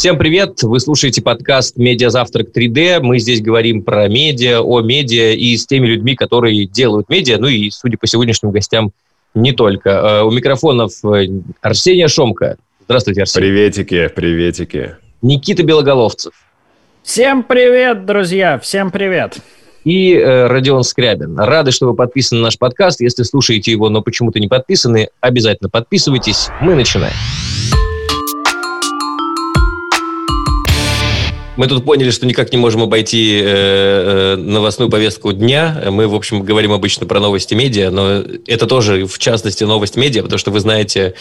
Всем привет! Вы слушаете подкаст «Медиазавтрак 3D». Мы здесь говорим про медиа, о медиа и с теми людьми, которые делают медиа, ну и, судя по сегодняшним гостям, не только. Э, у микрофонов э, Арсения Шомка. Здравствуйте, Арсений. Приветики, приветики. Никита Белоголовцев. Всем привет, друзья, всем привет. И э, Родион Скрябин. Рады, что вы подписаны на наш подкаст. Если слушаете его, но почему-то не подписаны, обязательно подписывайтесь. Мы начинаем. Мы тут поняли, что никак не можем обойти э, э, новостную повестку дня. Мы, в общем, говорим обычно про новости медиа, но это тоже, в частности, новость медиа, потому что вы знаете,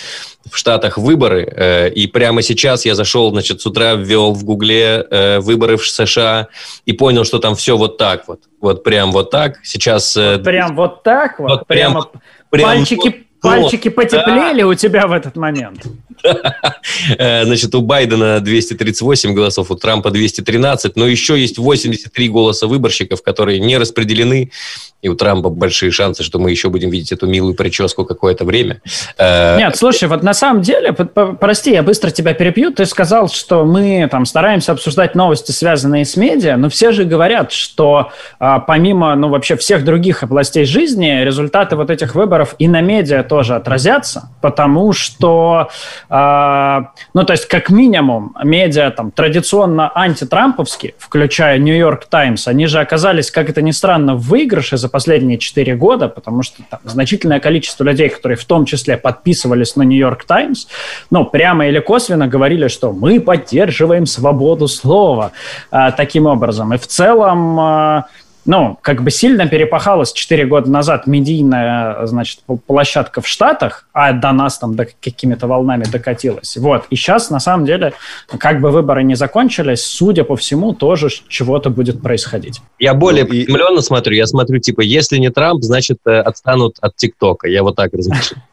в Штатах выборы, э, и прямо сейчас я зашел, значит, с утра ввел в Гугле э, выборы в США и понял, что там все вот так вот. Вот прям вот так. Сейчас... Э, вот прям вот так вот? вот прямо, прям, пальчики... Вот, Пальчики потеплели у тебя в этот момент? Э, значит, у Байдена 238 голосов, у Трампа 213, но еще есть 83 голоса выборщиков, которые не распределены, и у Трампа большие шансы, что мы еще будем видеть эту милую прическу какое-то время. Э, Нет, слушай, вот на самом деле, прости, я быстро тебя перепью, ты сказал, что мы там стараемся обсуждать новости, связанные с медиа, но все же говорят, что а, помимо, ну, вообще всех других областей жизни, результаты вот этих выборов и на медиа тоже отразятся, потому что, э, ну, то есть, как минимум, медиа там традиционно антитрамповские, включая Нью-Йорк Таймс, они же оказались, как это ни странно, в выигрыше за последние 4 года, потому что там значительное количество людей, которые в том числе подписывались на Нью-Йорк Таймс, ну, прямо или косвенно говорили, что мы поддерживаем свободу слова э, таким образом. И в целом... Э, ну, как бы сильно перепахалась 4 года назад медийная, значит, площадка в Штатах, а до нас там до какими-то волнами докатилась. Вот. И сейчас, на самом деле, как бы выборы не закончились, судя по всему, тоже чего-то будет происходить. Я более ну, приземленно смотрю. Я смотрю, типа, если не Трамп, значит, э, отстанут от ТикТока. Я вот так размышляю.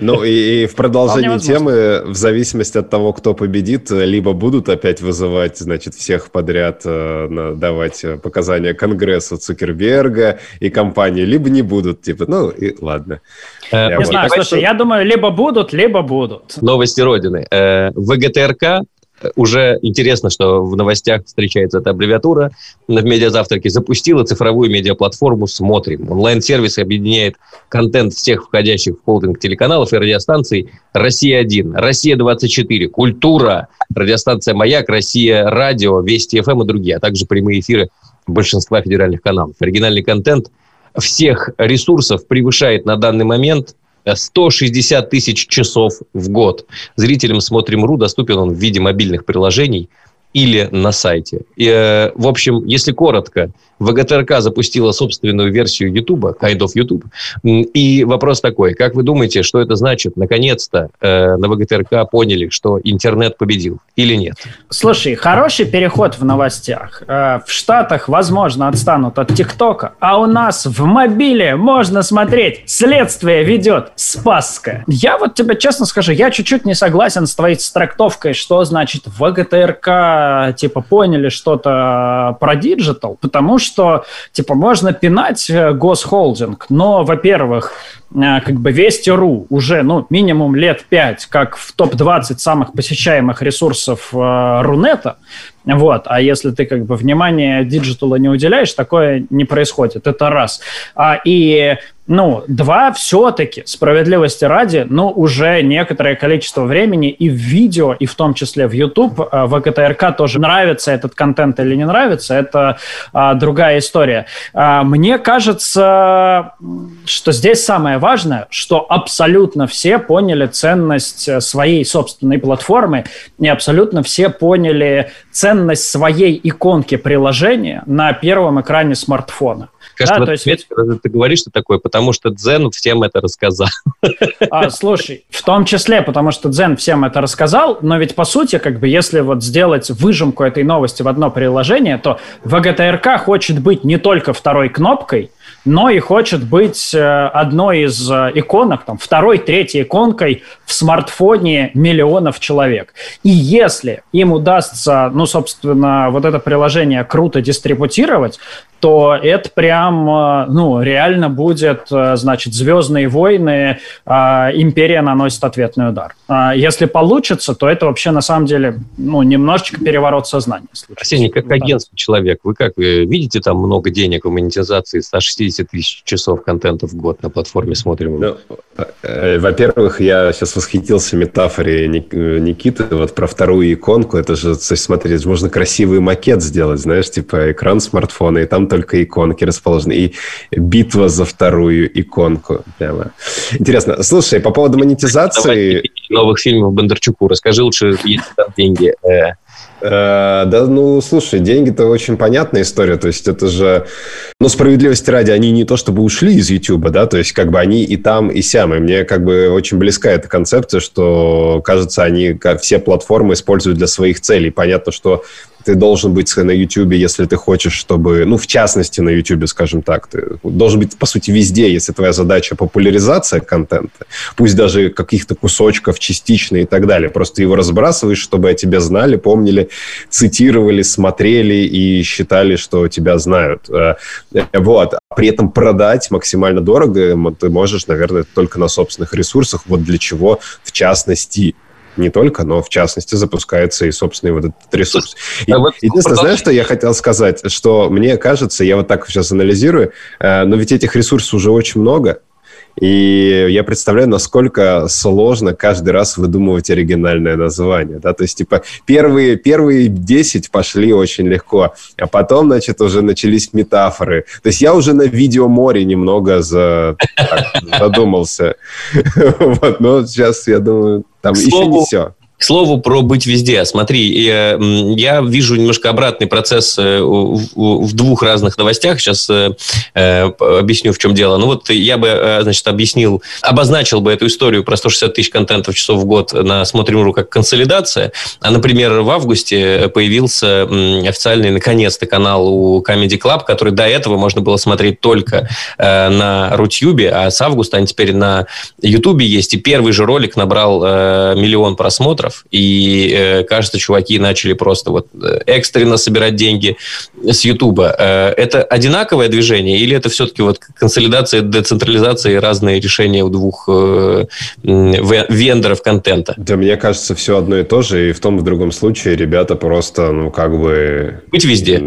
Ну и в продолжении темы, в зависимости от того, кто победит, либо будут опять вызывать, значит, всех подряд э, давать показания Конгрессу Цукерберга и компании, либо не будут, типа, ну и ладно. Э, не знаю, слушай, я думаю, либо будут, либо будут. Новости Родины. Э, ВГТРК э, уже интересно, что в новостях встречается эта аббревиатура. В медиазавтраке запустила цифровую медиаплатформу «Смотрим». Онлайн-сервис объединяет контент всех входящих в холдинг телеканалов и радиостанций «Россия-1», «Россия-24», «Культура», радиостанция «Маяк», «Россия Радио», «Вести ФМ» и другие, а также прямые эфиры большинства федеральных каналов. Оригинальный контент всех ресурсов превышает на данный момент 160 тысяч часов в год. Зрителям «Смотрим.ру» доступен он в виде мобильных приложений или на сайте. И, э, в общем, если коротко, ВГТРК запустила собственную версию YouTube, Kind of YouTube. И вопрос такой, как вы думаете, что это значит? Наконец-то э, на ВГТРК поняли, что интернет победил или нет? Слушай, хороший переход в новостях. Э, в Штатах, возможно, отстанут от ТикТока, а у нас в мобиле можно смотреть «Следствие ведет Спасская». Я вот тебе честно скажу, я чуть-чуть не согласен с твоей трактовкой, что значит ВГТРК, типа, поняли что-то про digital, потому что типа, можно пинать э, госхолдинг, но, во-первых, как бы Вести.ру уже, ну, минимум лет пять, как в топ-20 самых посещаемых ресурсов э, Рунета, вот, а если ты как бы внимание digital а не уделяешь, такое не происходит, это раз. А, и ну, два, все-таки, справедливости ради, ну, уже некоторое количество времени и в видео, и в том числе в YouTube, э, ВГТРК тоже нравится этот контент или не нравится, это а, другая история. А, мне кажется, что здесь самое важное, что абсолютно все поняли ценность э, своей собственной платформы, и абсолютно все поняли ценность своей иконки приложения на первом экране смартфона. Кажется, да, то есть ведь... ты говоришь, что такое, потому что Дзен всем это рассказал. А, слушай, в том числе, потому что Дзен всем это рассказал, но ведь по сути, как бы, если вот сделать выжимку этой новости в одно приложение, то ВГТРК хочет быть не только второй кнопкой, но и хочет быть э, одной из э, иконок, там, второй, третьей иконкой в смартфоне миллионов человек. И если им удастся, ну, собственно, вот это приложение круто дистрибутировать, то это прям, э, ну, реально будет, э, значит, «Звездные войны», э, «Империя наносит ответный удар». Если получится, то это вообще, на самом деле, ну, немножечко переворот сознания. Арсений, как агентство человек, вы как, вы видите там много денег в монетизации, 160 тысяч часов контента в год на платформе смотрим? Ну, во-первых, я сейчас восхитился метафоре Никиты вот про вторую иконку. Это же, смотри, можно красивый макет сделать, знаешь, типа экран смартфона, и там только иконки расположены. И битва за вторую иконку. Прямо. Интересно. Слушай, по поводу монетизации... новых фильмов Бондарчуку. Расскажи лучше, есть там деньги. Э, э, да, ну, слушай, деньги-то очень понятная история. То есть это же... Ну, справедливости ради, они не то чтобы ушли из YouTube, да, то есть как бы они и там, и сям. И мне как бы очень близка эта концепция, что, кажется, они все платформы используют для своих целей. Понятно, что ты должен быть на YouTube, если ты хочешь, чтобы, ну, в частности, на YouTube, скажем так, ты должен быть, по сути, везде, если твоя задача популяризация контента, пусть даже каких-то кусочков частично и так далее. Просто его разбрасываешь, чтобы о тебе знали, помнили, цитировали, смотрели и считали, что тебя знают. Э, вот. При этом продать максимально дорого ты можешь, наверное, только на собственных ресурсах. Вот для чего, в частности, не только, но в частности запускается и собственный вот этот ресурс. И, а вот единственное, знаешь, что я хотел сказать? Что мне кажется, я вот так сейчас анализирую, э, но ведь этих ресурсов уже очень много, и я представляю, насколько сложно каждый раз выдумывать оригинальное название. Да? То есть, типа, первые, первые 10 пошли очень легко, а потом, значит, уже начались метафоры. То есть я уже на видеоморе немного за, так, задумался. Вот, но сейчас, я думаю, там еще не все. К слову про быть везде. Смотри, я, я вижу немножко обратный процесс э, в, двух разных новостях. Сейчас э, э, объясню, в чем дело. Ну вот я бы, э, значит, объяснил, обозначил бы эту историю про 160 тысяч контентов часов в год на Смотрим.ру как консолидация. А, например, в августе появился официальный, наконец-то, канал у Comedy Club, который до этого можно было смотреть только э, на Рутюбе, а с августа они теперь на Ютубе есть. И первый же ролик набрал э, миллион просмотров просмотров, и, э, кажется, чуваки начали просто вот э, экстренно собирать деньги с Ютуба. Э, это одинаковое движение или это все-таки вот консолидация, децентрализация и разные решения у двух вендоров контента? Да, мне кажется, все одно и то же, и в том и в другом случае ребята просто, ну, как бы... Быть везде.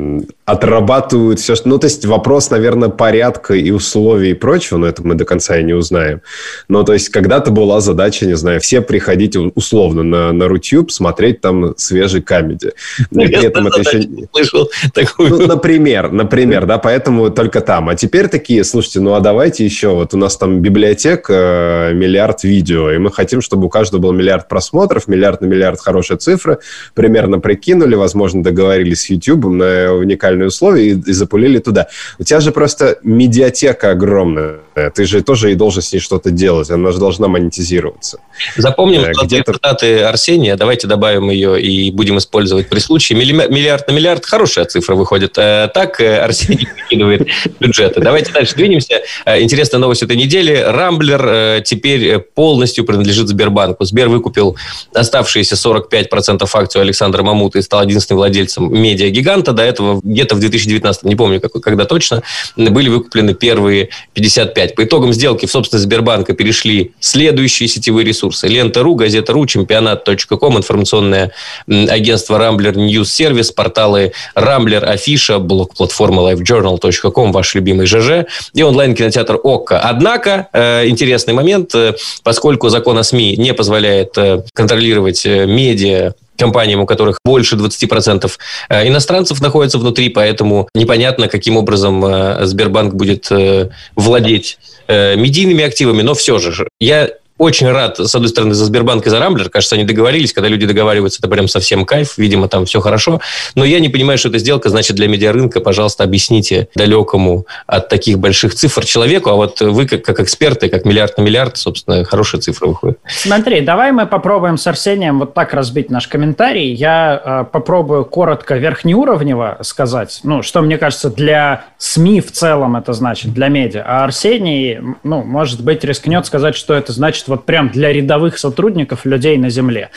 Отрабатывают все, что... Ну, то есть вопрос, наверное, порядка и условий и прочего, но это мы до конца и не узнаем. Но, то есть, когда-то была задача, не знаю, все приходить условно на на, Рутюб смотреть там свежий камеди. При этом это еще... Слышал такую... Ну, например, например, да, поэтому только там. А теперь такие, слушайте, ну а давайте еще, вот у нас там библиотека, э, миллиард видео, и мы хотим, чтобы у каждого был миллиард просмотров, миллиард на миллиард хорошая цифра, примерно прикинули, возможно, договорились с YouTube на уникальные условия и, и запулили туда. У тебя же просто медиатека огромная, ты же тоже и должен с ней что-то делать, она же должна монетизироваться. Запомним, э, где-то... цитаты Арсения, давайте добавим ее и будем использовать при случае. Миллиард на миллиард – хорошая цифра выходит. Э, так э, Арсений выкидывает бюджеты. Давайте дальше двинемся. Э, интересная новость этой недели. Рамблер теперь полностью принадлежит Сбербанку. Сбер выкупил оставшиеся 45% акций Александра Мамута и стал единственным владельцем медиагиганта. До этого где-то в 2019, не помню, как, когда точно, были выкуплены первые 55. По итогам сделки в собственность Сбербанка перешли следующие сетевые ресурсы. Лента.ру, Газета.ру, Чемпионат Рамблер.ком, информационное агентство Рамблер News Service, порталы Рамблер, Афиша, блог-платформа livejournal.com, ваш любимый ЖЖ, и онлайн-кинотеатр ОККО. Однако, э, интересный момент, э, поскольку закон о СМИ не позволяет э, контролировать медиа компаниям, у которых больше 20% иностранцев находятся внутри, поэтому непонятно, каким образом Сбербанк будет владеть медийными активами, но все же я очень рад, с одной стороны, за Сбербанк и за Рамблер. Кажется, они договорились. Когда люди договариваются, это прям совсем кайф. Видимо, там все хорошо. Но я не понимаю, что эта сделка значит для медиарынка. Пожалуйста, объясните далекому от таких больших цифр человеку. А вот вы, как, как эксперты, как миллиард на миллиард, собственно, хорошая цифра выходит. Смотри, давай мы попробуем с Арсением вот так разбить наш комментарий. Я э, попробую коротко верхнеуровнево сказать, ну, что мне кажется для СМИ в целом это значит, для медиа. А Арсений, ну, может быть, рискнет сказать, что это значит вот прям для рядовых сотрудников, людей на земле.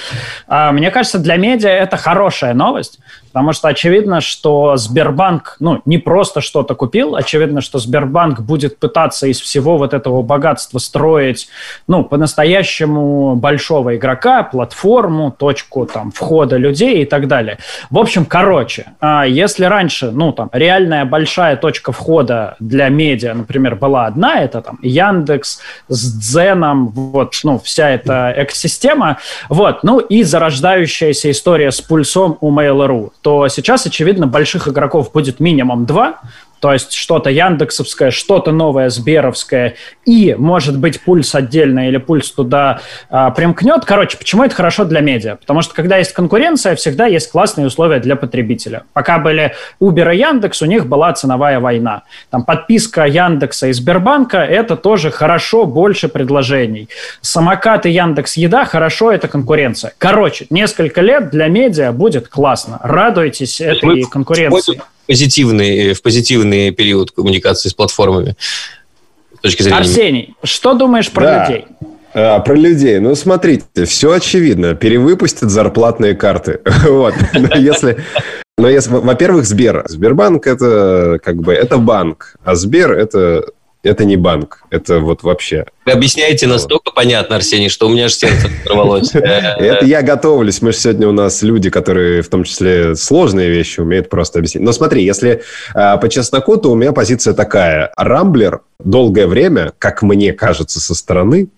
А, мне кажется, для медиа это хорошая новость, Потому что очевидно, что Сбербанк, ну, не просто что-то купил, очевидно, что Сбербанк будет пытаться из всего вот этого богатства строить, ну, по-настоящему большого игрока, платформу, точку там входа людей и так далее. В общем, короче, а, если раньше, ну, там, реальная большая точка входа для медиа, например, была одна, это там Яндекс с Дзеном, вот, ну, вся эта экосистема, вот, ну, и зарождающаяся история с пульсом у Mail.ru, то сейчас, очевидно, больших игроков будет минимум два, то есть что-то яндексовское, что-то новое сберовское, и, может быть, пульс отдельно или пульс туда а, примкнет. Короче, почему это хорошо для медиа? Потому что когда есть конкуренция, всегда есть классные условия для потребителя. Пока были Uber и Яндекс, у них была ценовая война. Там подписка Яндекса и Сбербанка – это тоже хорошо, больше предложений. Самокаты Яндекс Еда – хорошо, это конкуренция. Короче, несколько лет для медиа будет классно. Радуйтесь этой конкуренции позитивный, в позитивный период коммуникации с платформами. С точки зрения... Арсений, что думаешь про да. людей? А, про людей. Ну, смотрите, все очевидно. Перевыпустят зарплатные карты. вот. Но если... Но если, во-первых, Сбер. Сбербанк это как бы это банк, а Сбер это это не банк, это вот вообще. Вы объясняете настолько понятно, Арсений, что у меня же сердце порвалось. Это я готовлюсь. Мы же сегодня у нас люди, которые в том числе сложные вещи умеют просто объяснить. Но смотри, если а, по чесноку, то у меня позиция такая. Рамблер долгое время, как мне кажется со стороны,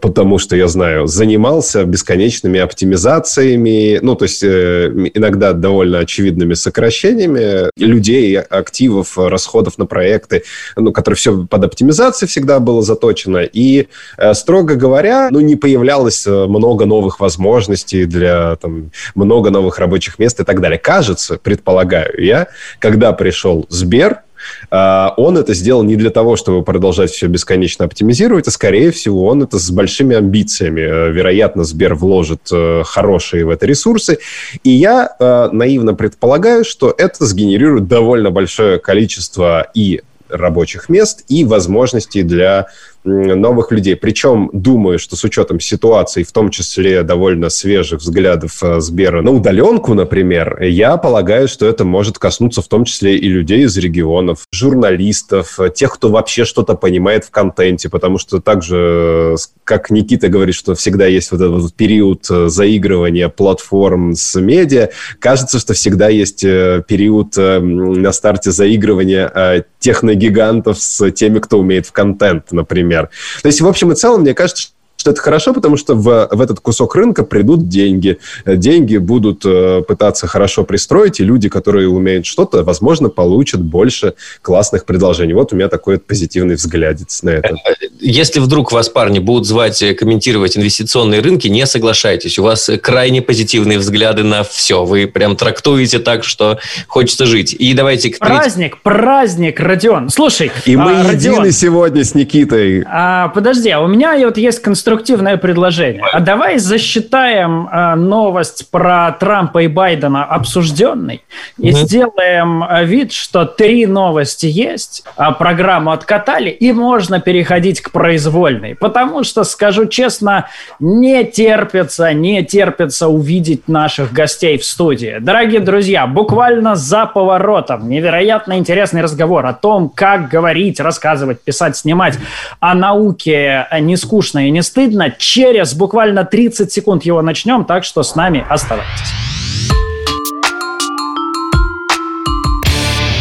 потому что я знаю, занимался бесконечными оптимизациями, ну, то есть э, иногда довольно очевидными сокращениями людей, активов, расходов на проекты, ну, которые все под оптимизацией всегда было заточено. И, э, строго говоря, ну, не появлялось э, много новых возможностей для там, много новых рабочих мест и так далее. Кажется, предполагаю я, когда пришел Сбер, а, он это сделал не для того, чтобы продолжать все бесконечно оптимизировать, а скорее всего он это с большими амбициями. Э, вероятно, Сбер вложит э, хорошие в это ресурсы. И я э, наивно предполагаю, что это сгенерирует довольно большое количество и рабочих мест и возможностей для новых людей. Причем, думаю, что с учетом ситуации, в том числе довольно свежих взглядов э, Сбера на удаленку, например, я полагаю, что это может коснуться в том числе и людей из регионов, журналистов, э, тех, кто вообще что-то понимает в контенте, потому что также, как Никита говорит, что всегда есть вот этот период э, заигрывания платформ с медиа, кажется, что всегда есть период на старте заигрывания техногигантов с теми, кто умеет в контент, например например. То есть, в общем и целом, мне кажется, что это хорошо, потому что в, в этот кусок рынка придут деньги. Деньги будут э, пытаться хорошо пристроить, и люди, которые умеют что-то, возможно, получат больше классных предложений. Вот у меня такой вот позитивный взгляд на это. Если вдруг вас парни будут звать э, комментировать инвестиционные рынки, не соглашайтесь. У вас крайне позитивные взгляды на все. Вы прям трактуете так, что хочется жить. И давайте... К праздник, праздник, Родион. Слушай, И мы а, едины Родион, сегодня с Никитой. А, подожди, а у меня вот есть конструкция конструктивное предложение. А давай засчитаем э, новость про Трампа и Байдена обсужденной и угу. сделаем э, вид, что три новости есть, а программу откатали, и можно переходить к произвольной. Потому что, скажу честно, не терпится, не терпится увидеть наших гостей в студии. Дорогие друзья, буквально за поворотом невероятно интересный разговор о том, как говорить, рассказывать, писать, снимать о науке не скучно и не стыдно стыдно. Через буквально 30 секунд его начнем, так что с нами оставайтесь.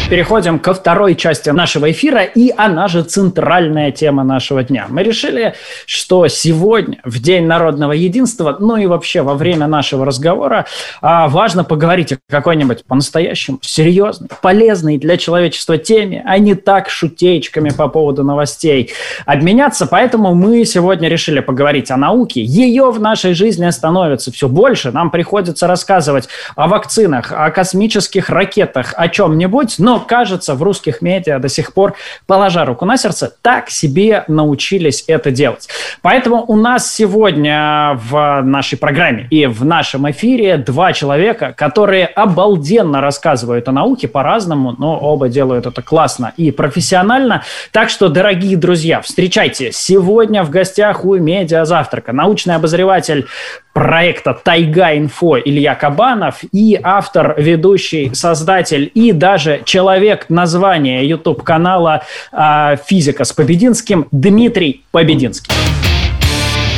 Переходим ко второй части нашего эфира, и она же центральная тема нашего дня. Мы решили, что сегодня, в День народного единства, ну и вообще во время нашего разговора, а, важно поговорить о какой-нибудь по-настоящему серьезной, полезной для человечества теме, а не так шутеечками по поводу новостей обменяться. Поэтому мы сегодня решили поговорить о науке. Ее в нашей жизни становится все больше. Нам приходится рассказывать о вакцинах, о космических ракетах, о чем-нибудь, но кажется, в русских медиа до сих пор, положа руку на сердце, так себе научились это делать. Поэтому у нас сегодня в нашей программе и в нашем эфире два человека, которые обалденно рассказывают о науке по-разному, но оба делают это классно и профессионально. Так что, дорогие друзья, встречайте, сегодня в гостях у Медиа Завтрака научный обозреватель проекта «Тайга Инфо» Илья Кабанов и автор, ведущий, создатель и даже человек названия YouTube-канала э, «Физика с Побединским» Дмитрий Побединский.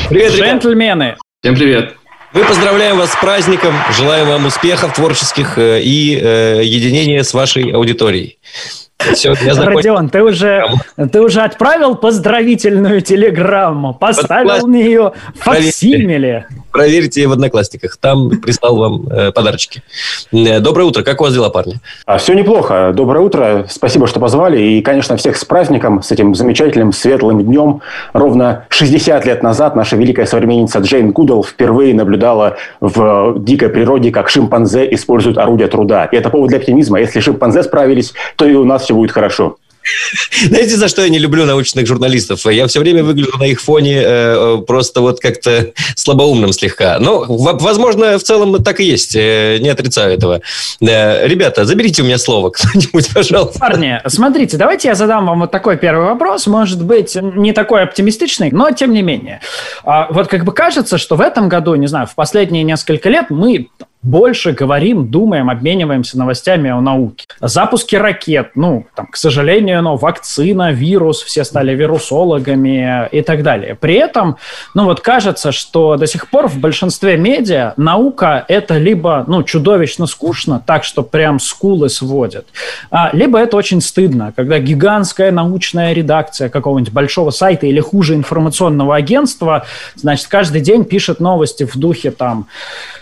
Привет, Джентльмены! Всем привет! Мы поздравляем вас с праздником, желаем вам успехов творческих э, и э, единения с вашей аудиторией. Все, я Родион, ты уже, ты уже отправил поздравительную телеграмму, поставил мне ее факсимиле. Проверьте в Одноклассниках, там прислал вам э, подарочки. Э, доброе утро, как у вас дела, парни? А, все неплохо, доброе утро, спасибо, что позвали. И, конечно, всех с праздником, с этим замечательным светлым днем. Ровно 60 лет назад наша великая современница Джейн Гудал впервые наблюдала в дикой природе, как шимпанзе используют орудия труда. И это повод для оптимизма. Если шимпанзе справились, то и у нас все будет хорошо. Знаете, за что я не люблю научных журналистов? Я все время выгляжу на их фоне э, просто вот как-то слабоумным слегка. Но, возможно, в целом так и есть. Э, не отрицаю этого. Э, ребята, заберите у меня слово кто-нибудь, пожалуйста. Парни, смотрите, давайте я задам вам вот такой первый вопрос. Может быть, не такой оптимистичный, но тем не менее. А, вот как бы кажется, что в этом году, не знаю, в последние несколько лет мы больше говорим, думаем, обмениваемся новостями о науке. Запуски ракет, ну, там, к сожалению, но вакцина, вирус, все стали вирусологами и так далее. При этом, ну, вот кажется, что до сих пор в большинстве медиа наука – это либо, ну, чудовищно скучно, так, что прям скулы сводят, а, либо это очень стыдно, когда гигантская научная редакция какого-нибудь большого сайта или хуже информационного агентства, значит, каждый день пишет новости в духе там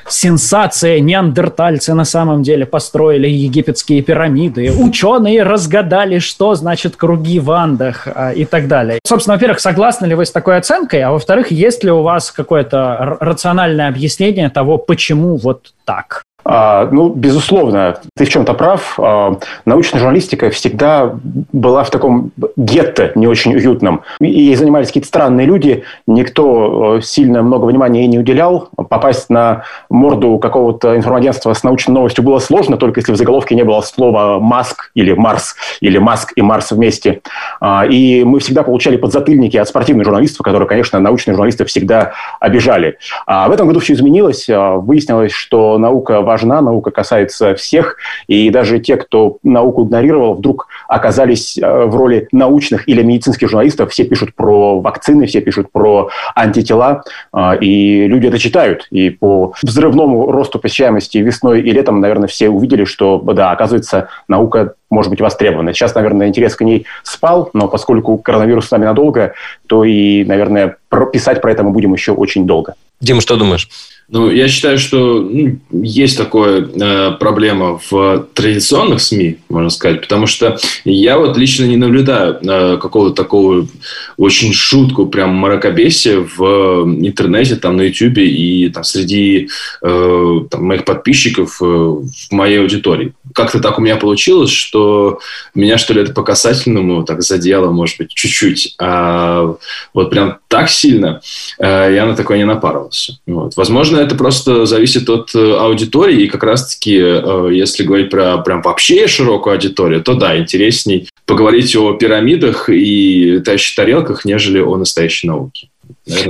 сенсация, неандертальцы на самом деле построили египетские пирамиды, ученые разгадали, что значит круги в Андах а, и так далее. Собственно, во-первых, согласны ли вы с такой оценкой, а во-вторых, есть ли у вас какое-то рациональное объяснение того, почему вот так? А, ну, безусловно, ты в чем-то прав. А, научная журналистика всегда была в таком гетто не очень уютном. И занимались какие-то странные люди, никто э, сильно много внимания ей не уделял. Попасть на морду какого-то информагентства с научной новостью было сложно, только если в заголовке не было слова «Маск» или «Марс», или «Маск» и «Марс» вместе. А, и мы всегда получали подзатыльники от спортивных журналистов, которые, конечно, научные журналисты всегда обижали. А в этом году все изменилось. Выяснилось, что наука важна важна, наука касается всех, и даже те, кто науку игнорировал, вдруг оказались э, в роли научных или медицинских журналистов. Все пишут про вакцины, все пишут про антитела, э, и люди это читают. И по взрывному росту посещаемости весной и летом, наверное, все увидели, что, да, оказывается, наука может быть востребована. Сейчас, наверное, интерес к ней спал, но поскольку коронавирус с нами надолго, то и, наверное, писать про это мы будем еще очень долго. Дима, что думаешь? Ну, я считаю, что ну, есть такая э, проблема в традиционных СМИ, можно сказать, потому что я вот лично не наблюдаю э, какого-то такого очень шутку, прям мракобесия в интернете, там, на YouTube и там, среди э, там, моих подписчиков э, в моей аудитории. Как-то так у меня получилось, что меня, что ли, это по касательному так задело, может быть, чуть-чуть. А вот прям так сильно э, я на такое не напарывался. Вот. Возможно, Наверное, это просто зависит от э, аудитории. И как раз-таки, э, если говорить про прям вообще широкую аудиторию, то да, интересней поговорить о пирамидах и летающих тарелках, нежели о настоящей науке.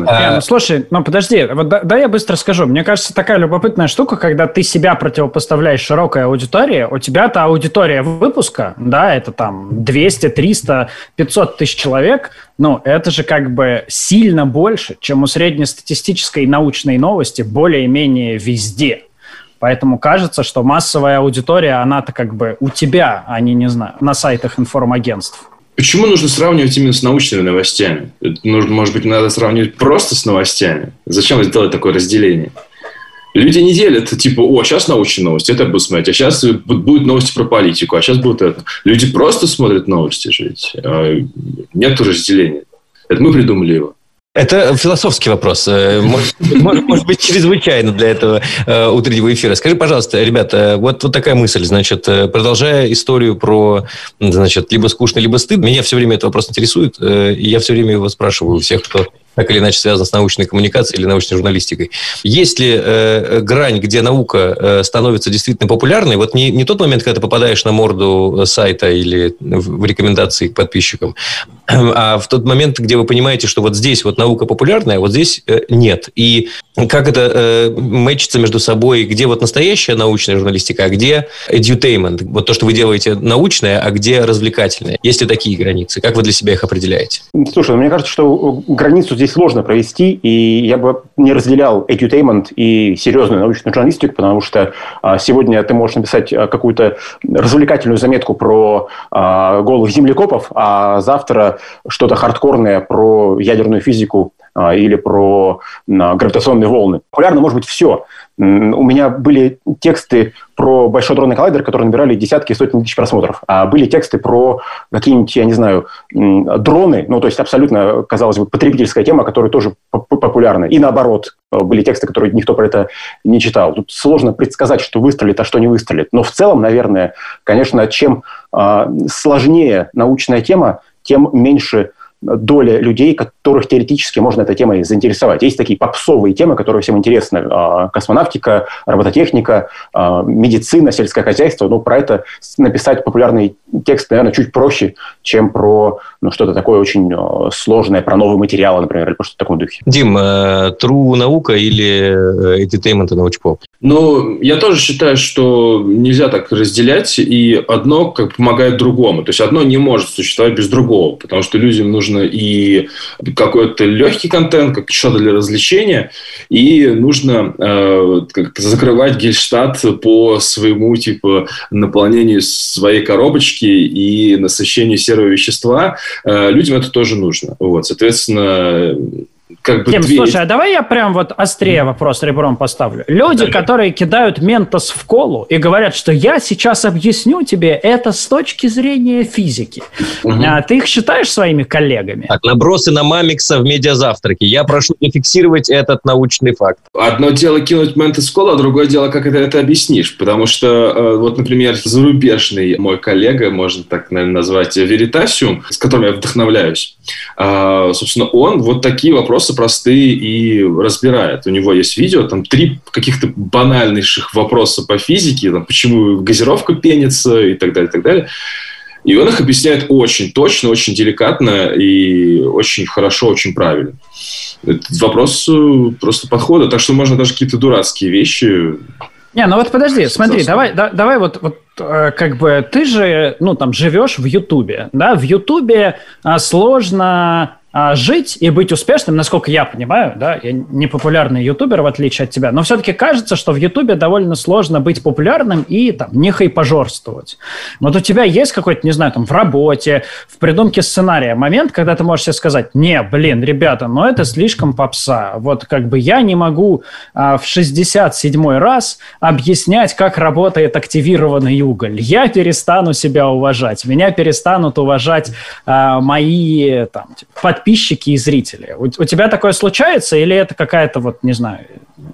А... ну, слушай, ну подожди, вот да, да я быстро скажу. Мне кажется, такая любопытная штука, когда ты себя противопоставляешь широкой аудитории, у тебя-то аудитория выпуска, да, это там 200, 300, 500 тысяч человек, ну, это же как бы сильно больше, чем у среднестатистической научной новости более-менее везде. Поэтому кажется, что массовая аудитория, она-то как бы у тебя, а не, не знаю, на сайтах информагентств. Почему нужно сравнивать именно с научными новостями? Нужно, может быть, надо сравнивать просто с новостями? Зачем сделать такое разделение? Люди не делят, типа, о, сейчас научные новости, это буду смотреть, а сейчас будут новости про политику, а сейчас будет это. Люди просто смотрят новости ведь. А, нет разделения. Это мы придумали его. Это философский вопрос. Э, может, может, быть, чрезвычайно для этого э, утреннего эфира. Скажи, пожалуйста, ребята, вот, вот такая мысль. Значит, э, продолжая историю про, значит, либо скучно, либо стыд, меня все время этот вопрос интересует. И я все время его спрашиваю у всех, кто так или иначе связано с научной коммуникацией или научной журналистикой. Есть ли э, грань, где наука э, становится действительно популярной? Вот не, не тот момент, когда ты попадаешь на морду сайта или в рекомендации к подписчикам, а в тот момент, где вы понимаете, что вот здесь вот наука популярная, а вот здесь э, нет. И как это э, мэчится между собой, где вот настоящая научная журналистика, а где edutainment, вот то, что вы делаете научное, а где развлекательное. Есть ли такие границы? Как вы для себя их определяете? Слушай, ну, мне кажется, что границу здесь сложно провести, и я бы не разделял edutainment и серьезную научную журналистику, потому что а, сегодня ты можешь написать а, какую-то развлекательную заметку про а, голых землекопов, а завтра что-то хардкорное про ядерную физику или про гравитационные волны. Популярно может быть все. У меня были тексты про большой дронный коллайдер, которые набирали десятки и сотни тысяч просмотров. А были тексты про какие-нибудь, я не знаю, дроны, ну, то есть абсолютно, казалось бы, потребительская тема, которая тоже популярна. И наоборот, были тексты, которые никто про это не читал. Тут сложно предсказать, что выстрелит, а что не выстрелит. Но в целом, наверное, конечно, чем а, сложнее научная тема, тем меньше доля людей, которых теоретически можно этой темой заинтересовать. Есть такие попсовые темы, которые всем интересны. А, космонавтика, робототехника, а, медицина, сельское хозяйство. Ну, про это написать популярный текст, наверное, чуть проще, чем про ну, что-то такое очень а, сложное, про новые материалы, например, или просто в таком духе. Дим, э, true наука или entertainment и научпоп? Ну, я тоже считаю, что нельзя так разделять, и одно как помогает другому. То есть, одно не может существовать без другого, потому что людям нужно нужно и какой-то легкий контент, как что-то для развлечения, и нужно э, закрывать гельштадт по своему типа наполнению своей коробочки и насыщению серого вещества. Э, людям это тоже нужно. Вот, соответственно, как бы Дим, две... слушай, а давай я прям вот острее вопрос ребром поставлю. Люди, да, которые кидают ментос в колу и говорят, что я сейчас объясню тебе это с точки зрения физики. Угу. А, ты их считаешь своими коллегами? Так, набросы на Мамикса в медиазавтраке. Я прошу зафиксировать этот научный факт. Одно дело кинуть ментос в колу, а другое дело, как это, это объяснишь. Потому что, э, вот, например, зарубежный мой коллега, можно так, наверное, назвать, Веритасиум, с которым я вдохновляюсь, а, собственно, он вот такие вопросы простые и разбирает. У него есть видео, там три каких-то банальнейших вопроса по физике, там, почему газировка пенится и так далее, и так далее. И он их объясняет очень точно, очень деликатно и очень хорошо, очень правильно. Это вопрос э, просто подхода. Так что можно даже какие-то дурацкие вещи не, ну вот подожди, смотри, давай, да, давай вот, вот э, как бы ты же, ну там живешь в Ютубе, да, в Ютубе а, сложно а, жить и быть успешным, насколько я понимаю, да, я не популярный ютубер, в отличие от тебя, но все-таки кажется, что в ютубе довольно сложно быть популярным и там не хайпожорствовать. Вот у тебя есть какой-то, не знаю, там в работе, в придумке сценария момент, когда ты можешь себе сказать, не, блин, ребята, ну это слишком попса. Вот как бы я не могу а, в 67-й раз объяснять, как работает активированный уголь. Я перестану себя уважать, меня перестанут уважать а, мои там, типа, подписчики, подписчики и зрители. У, у тебя такое случается или это какая-то вот, не знаю,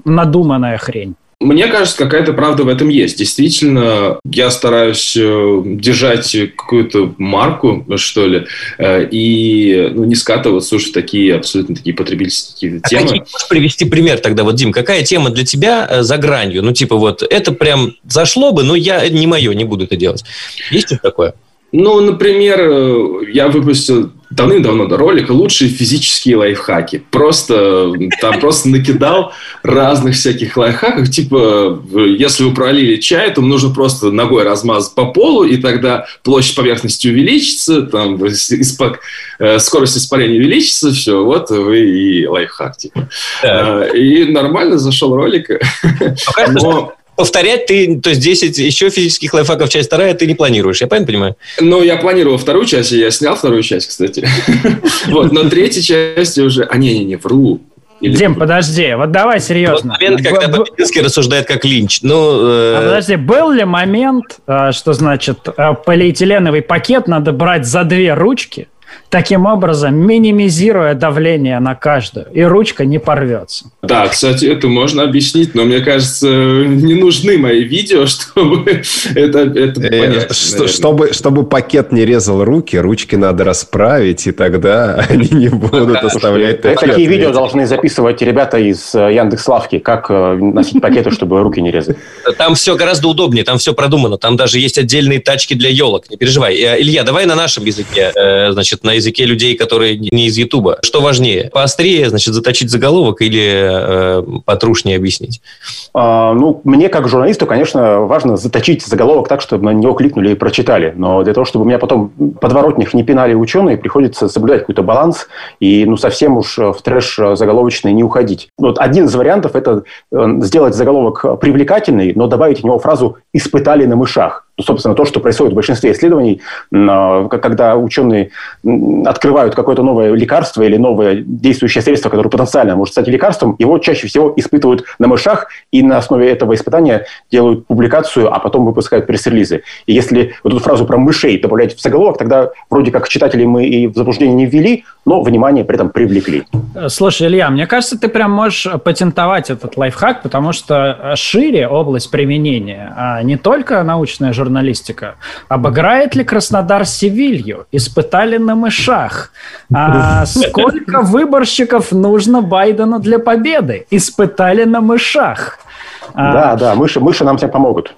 надуманная хрень? Мне кажется, какая-то правда в этом есть. Действительно, я стараюсь э, держать какую-то марку, что ли, э, и ну, не скатываться уж в такие абсолютно такие потребительские а темы. Какие, можешь привести пример тогда? Вот, Дим, какая тема для тебя э, за гранью? Ну, типа вот, это прям зашло бы, но я не мое, не буду это делать. Есть что такое? Ну, например, я выпустил давным-давно ролик «Лучшие физические лайфхаки». Просто там просто накидал разных всяких лайфхаков. Типа, если вы пролили чай, то нужно просто ногой размазать по полу, и тогда площадь поверхности увеличится, там, испак, э, скорость испарения увеличится, все, вот вы и лайфхак. Типа. Да. И нормально зашел ролик. Но повторять ты, то есть 10 еще физических лайфхаков, часть вторая, ты не планируешь, я правильно понимаю? Ну, я планировал вторую часть, и я снял вторую часть, кстати. Вот, но третья часть уже... А, не-не-не, вру. Или... Дим, подожди, вот давай серьезно. момент, когда Бабинский рассуждает как Линч. Ну, э... а подожди, был ли момент, э, что значит э, полиэтиленовый пакет надо брать за две ручки, таким образом минимизируя давление на каждую, и ручка не порвется. Да, кстати, это можно объяснить, но мне кажется, не нужны мои видео, чтобы это, это э, понять. Что, чтобы, чтобы пакет не резал руки, ручки надо расправить, и тогда они не будут оставлять Такие видео должны записывать ребята из э, Яндекс.Лавки, как э, носить пакеты, чтобы руки не резать. Там все гораздо удобнее, там все продумано, там даже есть отдельные тачки для елок, не переживай. Илья, давай на нашем языке, значит, на языке людей, которые не из Ютуба. Что важнее, поострее, значит, заточить заголовок или потрушнее объяснить? А, ну, мне как журналисту, конечно, важно заточить заголовок так, чтобы на него кликнули и прочитали. Но для того, чтобы меня потом подворотних не пинали ученые, приходится соблюдать какой-то баланс и ну, совсем уж в трэш заголовочный не уходить. Вот один из вариантов – это э, сделать заголовок привлекательный, но добавить в него фразу «испытали на мышах» собственно, то, что происходит в большинстве исследований, а, когда ученые открывают какое-то новое лекарство или новое действующее средство, которое потенциально может стать лекарством, его чаще всего испытывают на мышах, и на основе этого испытания делают публикацию, а потом выпускают пресс-релизы. И если вот эту фразу про мышей добавлять в заголовок, тогда вроде как читателей мы и в заблуждение не ввели, но внимание при этом привлекли. Слушай, Илья, мне кажется, ты прям можешь патентовать этот лайфхак, потому что шире область применения, а не только научная журналистика, журналистика. Обыграет ли Краснодар Севилью? Испытали на мышах. А сколько выборщиков нужно Байдену для победы? Испытали на мышах. Да, да, мыши, мыши нам всем помогут.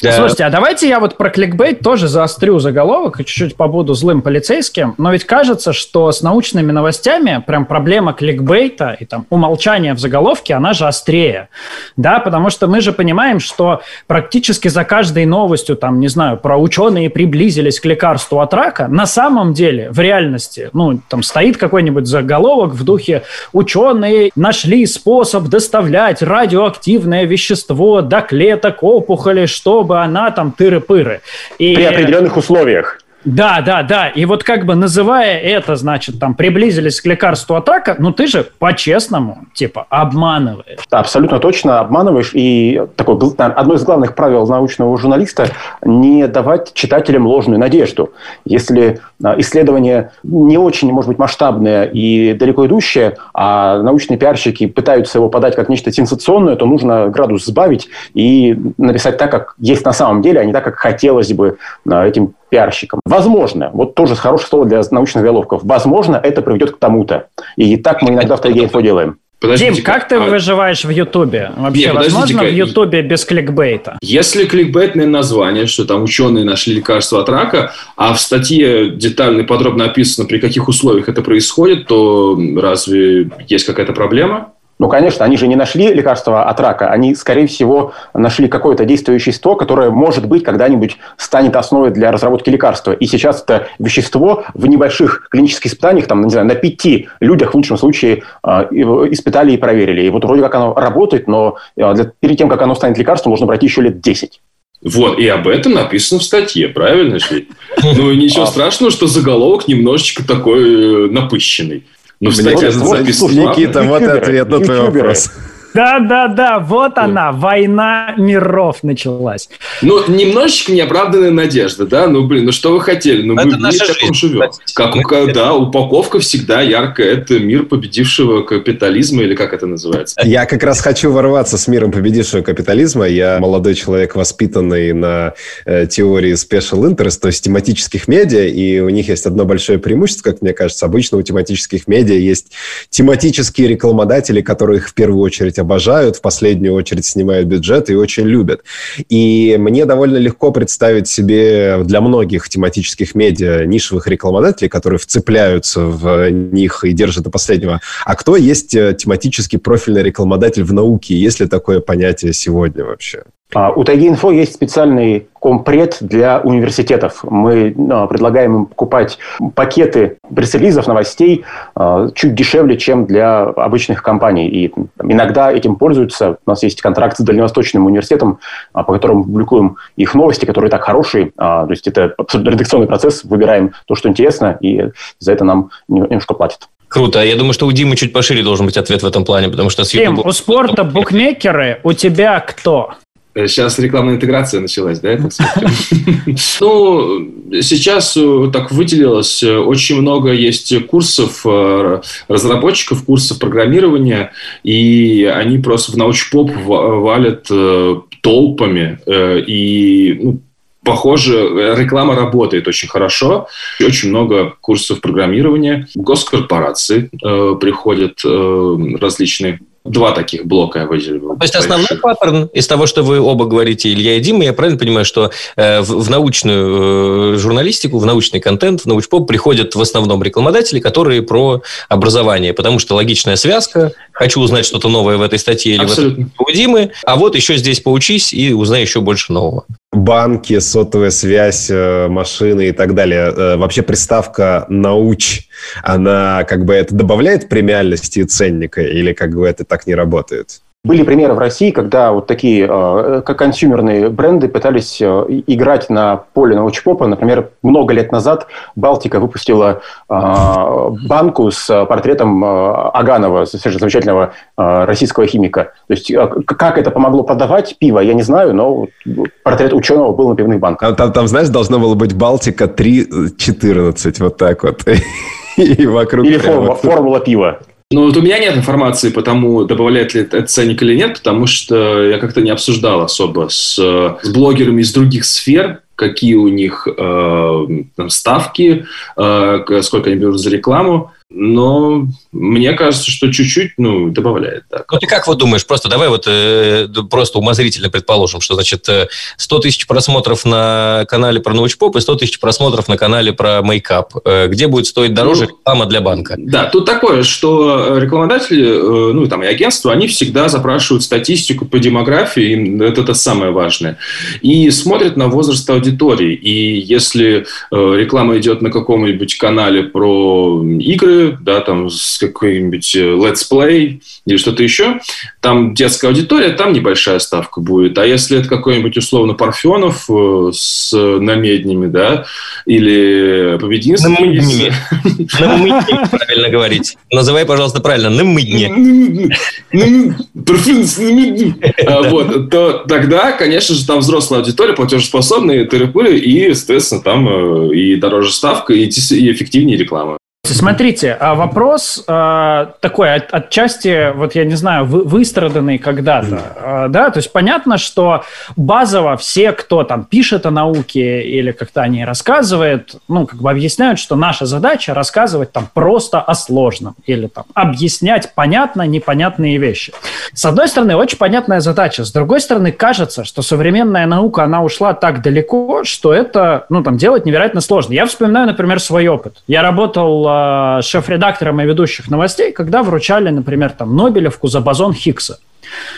Да. Слушайте, а давайте я вот про кликбейт тоже заострю заголовок и чуть-чуть побуду злым полицейским. Но ведь кажется, что с научными новостями прям проблема кликбейта и там умолчания в заголовке, она же острее. Да, потому что мы же понимаем, что практически за каждой новостью, там, не знаю, про ученые приблизились к лекарству от рака, на самом деле, в реальности, ну, там стоит какой-нибудь заголовок в духе «Ученые нашли способ доставлять радиоактивное вещество до клеток опухоли, чтобы чтобы она там тыры-пыры. И... При определенных условиях. Да, да, да. И вот как бы называя это, значит, там, приблизились к лекарству от рака, ну ты же по-честному, типа, обманываешь. Да, абсолютно точно обманываешь. И такое, одно из главных правил научного журналиста – не давать читателям ложную надежду. Если а, исследование не очень, может быть, масштабное и далеко идущее, а научные пиарщики пытаются его подать как нечто сенсационное, то нужно градус сбавить и написать так, как есть на самом деле, а не так, как хотелось бы а, этим пиарщикам. Возможно, вот тоже хорошее слово для научных заголовков, возможно, это приведет к тому-то. И так мы иногда в Тайге инфо делаем. Подождите, Дим, как ты а... выживаешь в Ютубе? Вообще, Нет, возможно в Ютубе без кликбейта? Если кликбейтное название, что там ученые нашли лекарство от рака, а в статье детально и подробно описано, при каких условиях это происходит, то разве есть какая-то проблема? Ну, конечно, они же не нашли лекарство от рака, они, скорее всего, нашли какое-то действующее вещество, которое, может быть, когда-нибудь станет основой для разработки лекарства. И сейчас это вещество в небольших клинических испытаниях, там, не знаю, на пяти людях в лучшем случае а, испытали и проверили. И вот вроде как оно работает, но а, для, перед тем, как оно станет лекарством, нужно пройти еще лет 10. Вот, и об этом написано в статье, правильно же? Ну, ничего а. страшного, что заголовок немножечко такой э, напыщенный. Ну, кажется, вот, Никита, вот ответ на твой вопрос. Да-да-да, вот она, война миров началась. Ну, немножечко неоправданная надежда, да? Ну, блин, ну что вы хотели? Ну, это мы наша в таком живем. Как, как, да, упаковка всегда яркая. Это мир победившего капитализма, или как это называется? Я как раз хочу ворваться с миром победившего капитализма. Я молодой человек, воспитанный на э, теории special interest, то есть тематических медиа, и у них есть одно большое преимущество, как мне кажется. Обычно у тематических медиа есть тематические рекламодатели, которые их в первую очередь обожают, в последнюю очередь снимают бюджет и очень любят. И мне довольно легко представить себе для многих тематических медиа нишевых рекламодателей, которые вцепляются в них и держат до последнего. А кто есть э, тематический профильный рекламодатель в науке? Есть ли такое понятие сегодня вообще? А, у Тайги Инфо есть специальный компред для университетов. Мы а, предлагаем им покупать пакеты пресс-релизов, новостей а, чуть дешевле, чем для обычных компаний. И иногда этим пользуются. У нас есть контракт с Дальневосточным университетом, по которому публикуем их новости, которые так хорошие. То есть это абсолютно редакционный процесс. Выбираем то, что интересно, и за это нам немножко платят. Круто. Я думаю, что у Димы чуть пошире должен быть ответ в этом плане, потому что с YouTube... Дим, у спорта букмекеры, у тебя кто? Сейчас рекламная интеграция началась, да, так Ну, сейчас э, так выделилось, э, очень много есть курсов э, разработчиков, курсов программирования, и они просто в научпоп валят толпами, и ну, похоже, реклама работает очень хорошо. Очень много курсов программирования. Госкорпорации э, приходят э, различные два таких блока я выделил. То есть основной паттерн из того, что вы оба говорите, Илья и Дима, я правильно понимаю, что э, в, в научную э, журналистику, в научный контент, в научпоп приходят в основном рекламодатели, которые про образование, потому что логичная связка, хочу узнать что-то новое в этой статье или Абсолютно. в этом у Димы, а вот еще здесь поучись и узнай еще больше нового. Банки, сотовая связь, э, машины и так далее. Вообще приставка «науч», она как бы это добавляет премиальности и ценника или как бы это так не работает? Были примеры в России, когда вот такие э, как консюмерные бренды пытались э, играть на поле научпопа. Например, много лет назад Балтика выпустила э, банку с портретом Аганова, совершенно замечательного российского химика. То есть как это помогло продавать пиво, я не знаю, но портрет ученого был на пивных банках. Там, там, там знаешь, должна была быть Балтика 3.14, вот так вот. И вокруг Или формула, формула пива. Ну, вот у меня нет информации по тому, добавляет ли это ценник или нет, потому что я как-то не обсуждал особо с, с блогерами из других сфер, какие у них э, там, ставки, э, сколько они берут за рекламу. Но мне кажется, что чуть-чуть, ну, добавляет. Так. Ну, ты как вот думаешь? Просто давай вот э, просто умозрительно предположим, что, значит, 100 э, тысяч просмотров на канале про научпоп и 100 тысяч просмотров на канале про мейкап. Э, где будет стоить дороже ну, реклама для банка? Да, тут такое, что рекламодатели, э, ну, там, и агентства, они всегда запрашивают статистику по демографии, это, это самое важное, и смотрят на возраст аудитории. И если э, реклама идет на каком-нибудь канале про игры, да, там с какой-нибудь э, Let's Play или что-то еще, там детская аудитория, там небольшая ставка будет. А если это какой-нибудь условно Парфенов э, с намеднями, да, или Побединский... Намыднями. Намыднями, правильно говорить. Называй, пожалуйста, правильно. Намыдни. А, вот, то тогда, конечно же, там взрослая аудитория, платежеспособные, тыры и, соответственно, там э, и дороже ставка, и эффективнее реклама. Смотрите, а вопрос а, такой, от, отчасти, вот я не знаю, вы, выстраданный когда-то, а, да, то есть понятно, что базово все, кто там пишет о науке или как-то о ней рассказывает, ну, как бы объясняют, что наша задача рассказывать там просто о сложном или там объяснять понятно непонятные вещи. С одной стороны, очень понятная задача, с другой стороны, кажется, что современная наука, она ушла так далеко, что это, ну, там, делать невероятно сложно. Я вспоминаю, например, свой опыт. Я работал шеф-редактором и ведущих новостей, когда вручали, например, там Нобелевку за бозон Хиггса.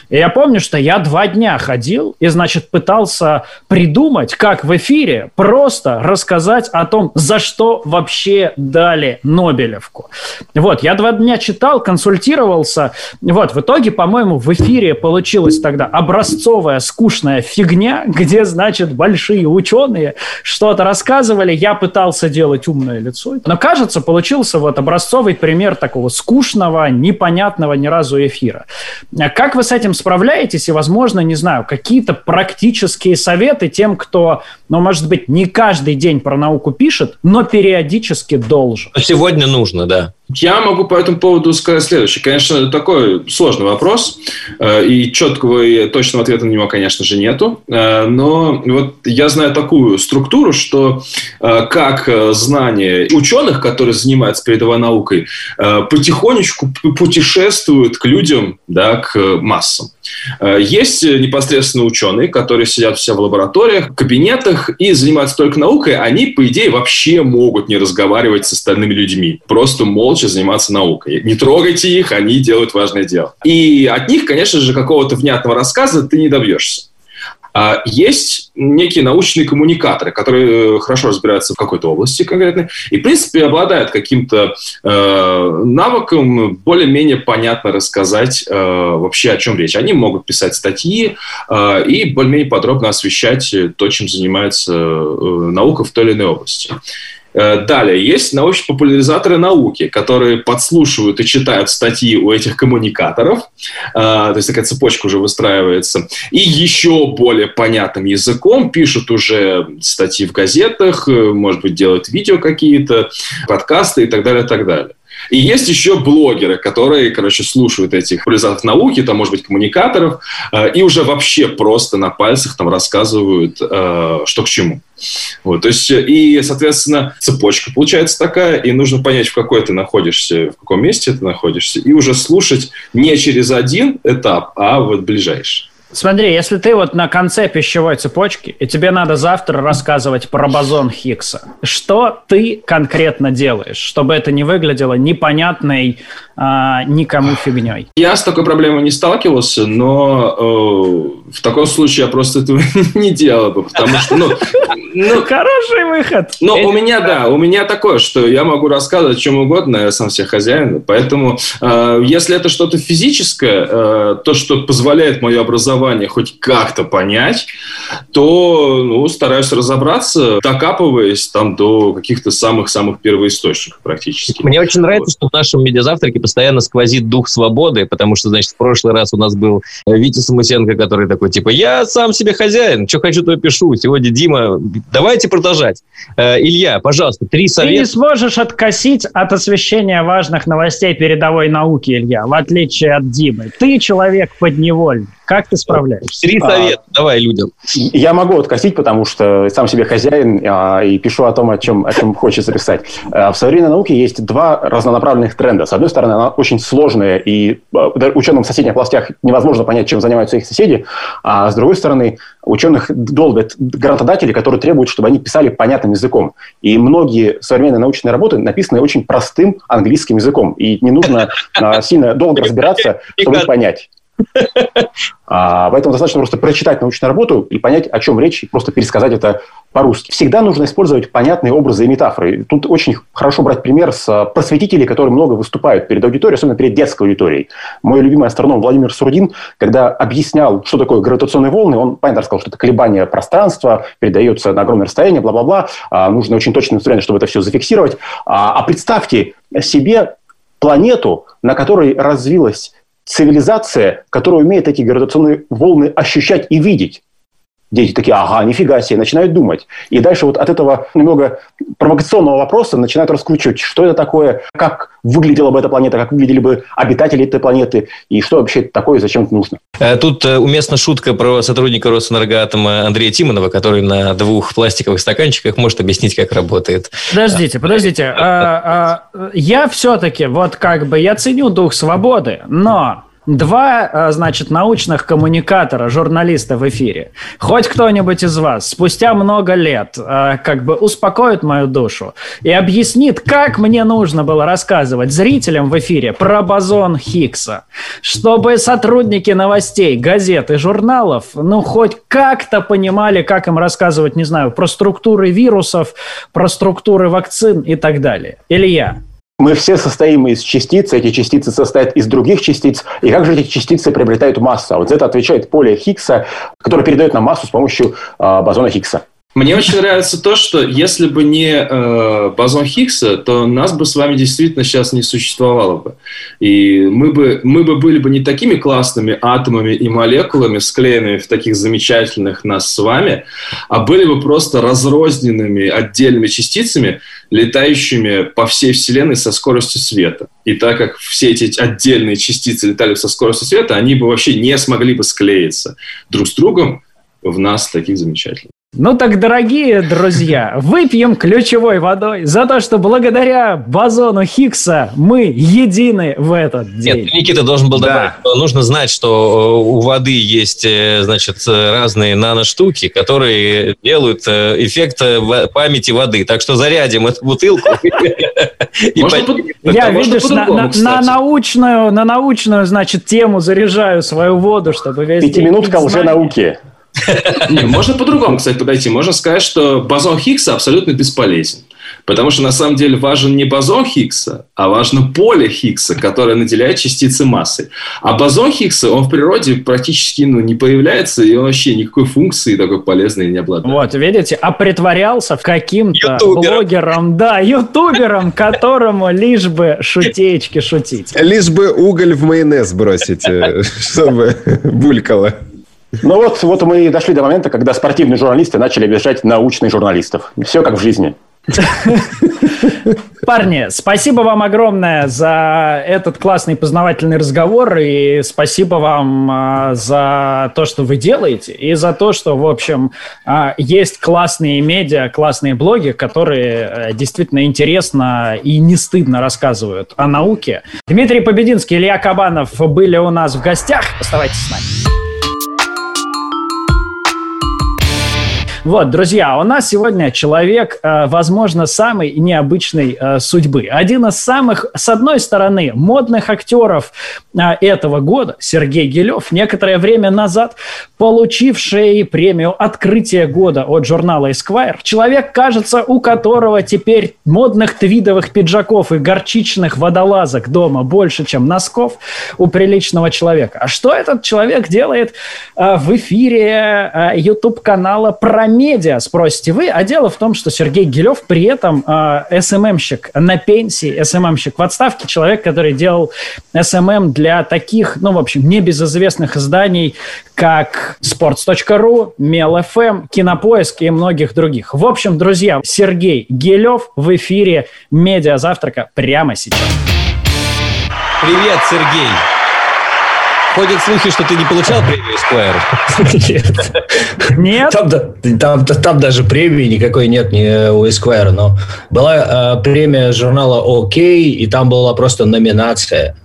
И я помню, что я два дня ходил и, значит, пытался придумать, как в эфире просто рассказать о том, за что вообще дали Нобелевку. Вот, я два дня читал, консультировался. Вот, в итоге, по-моему, в эфире получилась тогда образцовая скучная фигня, где, значит, большие ученые что-то рассказывали, я пытался делать умное лицо. Но, кажется, получился вот образцовый пример такого скучного, непонятного ни разу эфира. Как вы с этим справляетесь? И, возможно, не знаю, какие-то практические советы тем, кто, ну, может быть, не каждый день про науку пишет, но периодически должен. Сегодня нужно, да. Я могу по этому поводу сказать следующее. Конечно, такой сложный вопрос, э, и четкого и точного ответа на него, конечно же, нету. Э, но вот я знаю такую структуру, что э, как знания ученых, которые занимаются передовой наукой, потихонечку путешествуют к людям, да, к массам. Есть непосредственно ученые, которые сидят все в лабораториях, кабинетах и занимаются только наукой. Они, по идее, вообще могут не разговаривать с остальными людьми. Просто молча заниматься наукой. Не трогайте их, они делают важное дело. И от них, конечно же, какого-то внятного рассказа ты не добьешься. А есть некие научные коммуникаторы, которые э, хорошо разбираются в какой-то области конкретной и, в принципе, обладают каким-то э, навыком более-менее понятно рассказать э, вообще, о чем речь. Они могут писать статьи э, и более-менее подробно освещать то, чем занимается э, наука в той или иной области. Э, далее, есть научно-популяризаторы науки, которые подслушивают и читают статьи у этих коммуникаторов, э, то есть такая цепочка уже выстраивается, и еще более понятным языком пишут уже статьи в газетах, э, может быть, делают видео какие-то, подкасты и так далее, и так далее. И есть еще блогеры, которые, короче, слушают этих популяризаторов науки, там, может быть, коммуникаторов, э, и уже вообще просто на пальцах там рассказывают, э, что к чему. Вот, то есть, и, соответственно, цепочка получается такая, и нужно понять, в какой ты находишься, в каком месте ты находишься, и уже слушать не через один этап, а вот ближайший. Смотри, если ты вот на конце пищевой цепочки, и тебе надо завтра рассказывать про бозон Хиггса, что ты конкретно делаешь, чтобы это не выглядело непонятной а, никому фигней? Я с такой проблемой не сталкивался, но э, в таком случае я просто этого не делал бы, потому что, ну... ну Хороший выход! Ну, у меня, да, у меня такое, что я могу рассказывать о чем угодно, я сам себе хозяин, поэтому э, если это что-то физическое, э, то, что позволяет мое образование хоть как-то понять, то, ну, стараюсь разобраться, докапываясь там до каких-то самых-самых первоисточников практически. Мне очень нравится, что в нашем медиазавтраке постоянно сквозит дух свободы, потому что, значит, в прошлый раз у нас был э, Витя Самусенко, который такой, типа, я сам себе хозяин, что хочу, то пишу. Сегодня Дима, давайте продолжать. Э, Илья, пожалуйста, три совета. Ты не сможешь откосить от освещения важных новостей передовой науки, Илья, в отличие от Димы. Ты человек подневольный. Как ты справляешься? Три а, совета а, давай людям. Я могу откосить, потому что сам себе хозяин а, и пишу о том, о чем, о чем хочется писать. А, в современной науке есть два разнонаправленных тренда. С одной стороны, она очень сложная, и а, ученым в соседних областях невозможно понять, чем занимаются их соседи. А с другой стороны, ученых долбят грантодатели, которые требуют, чтобы они писали понятным языком. И многие современные научные работы написаны очень простым английским языком. И не нужно а, сильно долго разбираться, чтобы их понять. А, поэтому достаточно просто прочитать научную работу и понять, о чем речь, и просто пересказать это по-русски. Всегда нужно использовать понятные образы и метафоры. Тут очень хорошо брать пример с а, просветителей, которые много выступают перед аудиторией, особенно перед детской аудиторией. Мой любимый астроном Владимир Сурдин, когда объяснял, что такое гравитационные волны, он, понятно, рассказал, что это колебание пространства, передается на огромное расстояние, бла-бла-бла. А, нужно очень точные инструменты, чтобы это все зафиксировать. А представьте себе планету, на которой развилась цивилизация, которая умеет эти гравитационные волны ощущать и видеть. Дети такие, ага, нифига себе, начинают думать. И дальше вот от этого немного провокационного вопроса начинают раскручивать, что это такое, как выглядела бы эта планета, как выглядели бы обитатели этой планеты, и что вообще такое, зачем это нужно. Э, тут э, уместна шутка про сотрудника Росэнергоатома Андрея Тимонова, который на двух пластиковых стаканчиках может объяснить, как работает. Подождите, подождите. А, а, я все-таки, вот как бы, я ценю дух свободы, но Два, э, значит, научных коммуникатора, журналиста в эфире. Хоть кто-нибудь из вас спустя много лет э, как бы успокоит мою душу и объяснит, как мне нужно было рассказывать зрителям в эфире про бозон Хиггса, чтобы сотрудники новостей, газет и журналов, ну, хоть как-то понимали, как им рассказывать, не знаю, про структуры вирусов, про структуры вакцин и так далее. Илья, мы все состоим из частиц, эти частицы состоят из других частиц, и как же эти частицы приобретают массу? А вот за это отвечает поле Хиггса, которое передает нам массу с помощью э, бозона Хиггса. Мне очень нравится то, что если бы не э, бозон Хиггса, то нас бы с вами действительно сейчас не существовало бы. И мы бы, мы бы были бы не такими классными атомами и молекулами, склеенными в таких замечательных нас с вами, а были бы просто разрозненными отдельными частицами, летающими по всей Вселенной со скоростью света. И так как все эти отдельные частицы летали со скоростью света, они бы вообще не смогли бы склеиться друг с другом в нас таких замечательных. Ну так, дорогие друзья, выпьем ключевой водой за то, что благодаря бозону Хиггса мы едины в этот день. Нет, Никита должен был добавить, да. что нужно знать, что у воды есть, э, значит, разные наноштуки, которые делают э, эффект э, памяти воды. Так что зарядим эту бутылку. Я, видишь, на научную, на научную, значит, тему заряжаю свою воду, чтобы весь Пятиминутка уже науки. Не, можно по-другому, кстати, подойти. Можно сказать, что бозон Хиггса абсолютно бесполезен. Потому что на самом деле важен не бозон Хиггса, а важно поле Хиггса, которое наделяет частицы массой. А бозон Хиггса, он в природе практически ну, не появляется, и он вообще никакой функции такой полезной не обладает. Вот, видите, а притворялся в каким-то блогером, да, ютубером, которому лишь бы шутечки шутить. Лишь бы уголь в майонез бросить, э, чтобы булькало. Ну вот, вот мы и дошли до момента, когда спортивные журналисты начали обижать научных журналистов. Все как в жизни. Парни, спасибо вам огромное за этот классный познавательный разговор и спасибо вам а, за то, что вы делаете и за то, что, в общем, а, есть классные медиа, классные блоги, которые а, действительно интересно и не стыдно рассказывают о науке. Дмитрий Побединский, Илья Кабанов были у нас в гостях. Оставайтесь с нами. Вот, друзья, у нас сегодня человек, э, возможно, самой необычной э, судьбы. Один из самых, с одной стороны, модных актеров э, этого года, Сергей Гелев, некоторое время назад получивший премию «Открытие года» от журнала Esquire. Человек, кажется, у которого теперь модных твидовых пиджаков и горчичных водолазок дома больше, чем носков у приличного человека. А что этот человек делает в эфире YouTube-канала про медиа, спросите вы. А дело в том, что Сергей Гелев при этом э, СММщик на пенсии, СММщик в отставке, человек, который делал СММ для таких, ну, в общем, небезызвестных изданий, как sports.ru, Мел.ФМ, Кинопоиск и многих других. В общем, друзья, Сергей Гелев в эфире «Медиа Завтрака» прямо сейчас. Привет, Сергей! Ходят слухи, что ты не получал премию Esquire. Нет? Там, там, там даже премии никакой нет не у Esquire, но была э, премия журнала ОК, и там была просто номинация.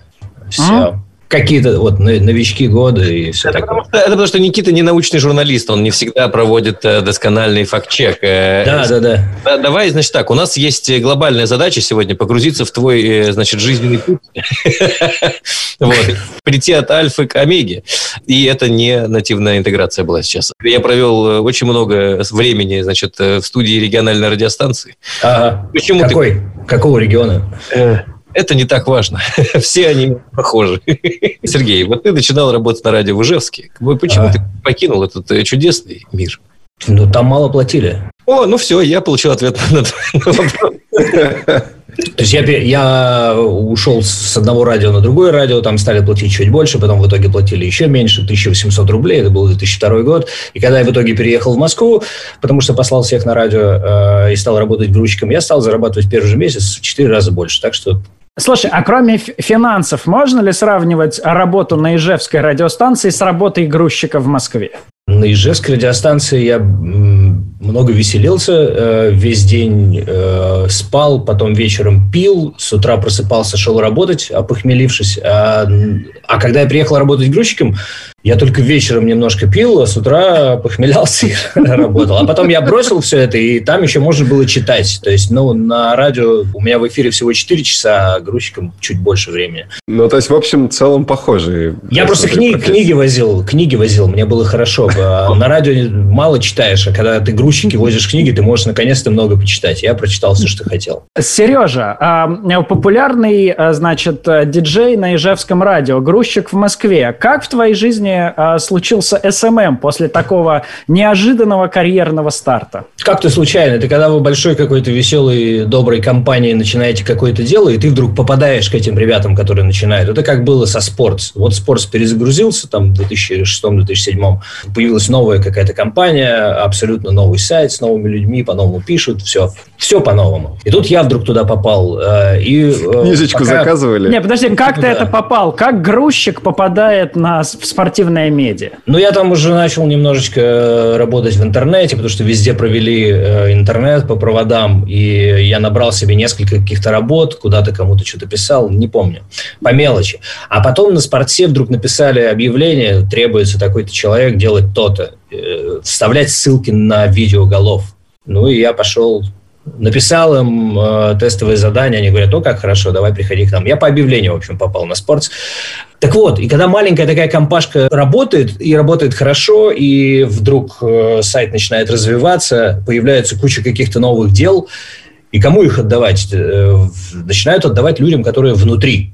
Все. А? Какие-то вот новички года и все это такое. Потому что, это потому что Никита не научный журналист, он не всегда проводит э, доскональный факт-чек. Э, да, да, да, да. Давай, значит, так, у нас есть глобальная задача сегодня погрузиться в твой, э, значит, жизненный путь. Прийти от альфы к омеге. И это не нативная интеграция была сейчас. Я провел очень много времени, значит, в студии региональной радиостанции. Почему Какой? Какого региона? Это не так важно. Все они похожи. Сергей, вот ты начинал работать на радио в Ижевске. Почему а. ты покинул этот э, чудесный мир? Ну, там мало платили. О, ну все, я получил ответ на вопрос. То есть я, я ушел с одного радио на другое радио, там стали платить чуть больше, потом в итоге платили еще меньше, 1800 рублей, это был 2002 год. И когда я в итоге переехал в Москву, потому что послал всех на радио э, и стал работать грузчиком, я стал зарабатывать в первый же месяц в 4 раза больше. Так что Слушай, а кроме финансов, можно ли сравнивать работу на Ижевской радиостанции с работой грузчика в Москве? На Ижевской радиостанции я много веселился, э, весь день э, спал, потом вечером пил, с утра просыпался, шел работать, опохмелившись. А, а когда я приехал работать грузчиком, я только вечером немножко пил, а с утра похмелялся и работал. А потом я бросил все это, и там еще можно было читать. То есть, ну, на радио у меня в эфире всего 4 часа, а грузчиком чуть больше времени. Ну, то есть, в общем, в целом похожие. Я просто кни- книги возил, книги возил, мне было хорошо. А на радио мало читаешь, а когда ты грузчики возишь книги, ты можешь наконец-то много почитать. Я прочитал все, что хотел. Сережа, а, популярный, а, значит, диджей на Ижевском радио, грузчик в Москве. Как в твоей жизни э, случился СММ после такого неожиданного карьерного старта? Как-то случайно. Ты когда вы большой какой-то веселой, доброй компании начинаете какое-то дело, и ты вдруг попадаешь к этим ребятам, которые начинают. Это как было со Спортс. Вот Спортс перезагрузился там в 2006-2007. Появилась новая какая-то компания, абсолютно новый сайт с новыми людьми, по-новому пишут, все. Все по-новому. И тут я вдруг туда попал. Э, и, э, Книжечку пока... заказывали? Не, подожди, как ты да. это попал? Как грузчик попадает на, в спортивный альтернативная медиа? Ну, я там уже начал немножечко э, работать в интернете, потому что везде провели э, интернет по проводам, и я набрал себе несколько каких-то работ, куда-то кому-то что-то писал, не помню, по мелочи. А потом на спорте вдруг написали объявление, требуется такой-то человек делать то-то, э, вставлять ссылки на видеоголов. Ну, и я пошел написал им э, тестовые задания, они говорят, ну как хорошо, давай приходи к нам. Я по объявлению, в общем, попал на спорт. Так вот, и когда маленькая такая компашка работает, и работает хорошо, и вдруг э, сайт начинает развиваться, появляется куча каких-то новых дел, И кому их отдавать? Э, начинают отдавать людям, которые внутри.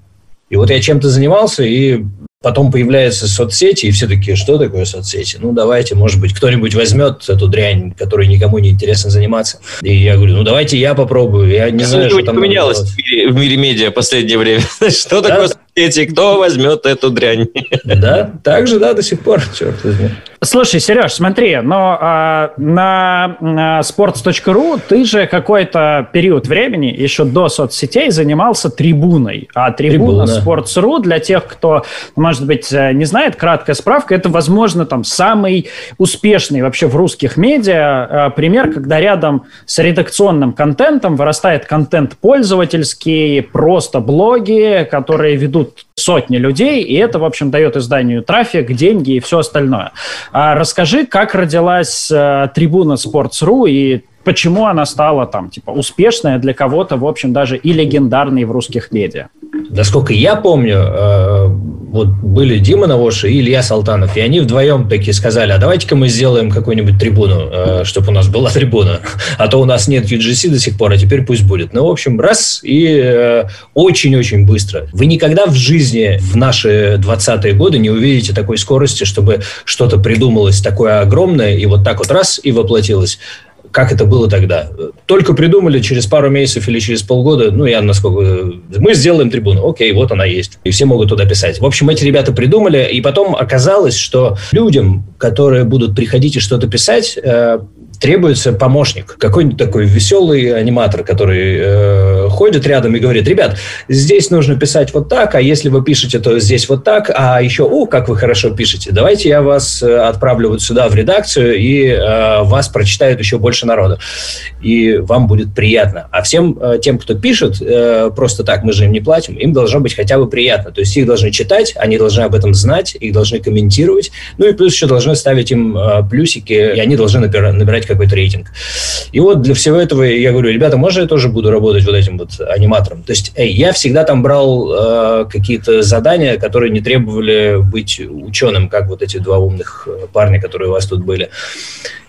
И вот я чем-то занимался, и Потом появляются соцсети, и все такие, что такое соцсети? Ну, давайте, может быть, кто-нибудь возьмет эту дрянь, которой никому не интересно заниматься. И я говорю, ну, давайте я попробую. Я не знаю, что там поменялось в мире, в мире медиа в последнее время. Что такое соцсети? Кто возьмет эту дрянь? Да, так же, да, до сих пор, черт возьми. Слушай, Сереж, смотри, но а, на, на sports.ru ты же какой-то период времени, еще до соцсетей, занимался трибуной. А трибуна, трибуна. Sports.ru, для тех, кто, может быть, э, не знает, краткая справка, это, возможно, там самый успешный вообще в русских медиа а, пример, когда рядом с редакционным контентом вырастает контент пользовательский, просто блоги, которые ведут сотни людей, и это, в общем, дает изданию трафик, деньги и все остальное. А расскажи, как родилась э, трибуна Sports.ru и почему она стала там, типа, успешная для кого-то, в общем, даже и легендарной в русских медиа? Насколько я помню, э, вот были Дима Навоши и Илья Салтанов, и они вдвоем такие сказали, а давайте-ка мы сделаем какую-нибудь трибуну, э, чтобы у нас была трибуна, а то у нас нет UGC до сих пор, а теперь пусть будет. Ну, в общем, раз, и э, очень-очень быстро. Вы никогда в жизни в наши 20-е годы не увидите такой скорости, чтобы что-то придумалось такое огромное, и вот так вот раз, и воплотилось как это было тогда. Только придумали через пару месяцев или через полгода, ну, я насколько... Мы сделаем трибуну. Окей, вот она есть. И все могут туда писать. В общем, эти ребята придумали, и потом оказалось, что людям, которые будут приходить и что-то писать, э, требуется помощник, какой-нибудь такой веселый аниматор, который э, ходит рядом и говорит, ребят, здесь нужно писать вот так, а если вы пишете, то здесь вот так, а еще, о, как вы хорошо пишете, давайте я вас э, отправлю вот сюда в редакцию, и э, вас прочитают еще больше народу, и вам будет приятно. А всем э, тем, кто пишет, э, просто так, мы же им не платим, им должно быть хотя бы приятно, то есть их должны читать, они должны об этом знать, их должны комментировать, ну и плюс еще должны ставить им э, плюсики, и они должны набирать какой-то рейтинг. И вот для всего этого я говорю, ребята, можно я тоже буду работать вот этим вот аниматором? То есть эй, я всегда там брал э, какие-то задания, которые не требовали быть ученым, как вот эти два умных э, парня, которые у вас тут были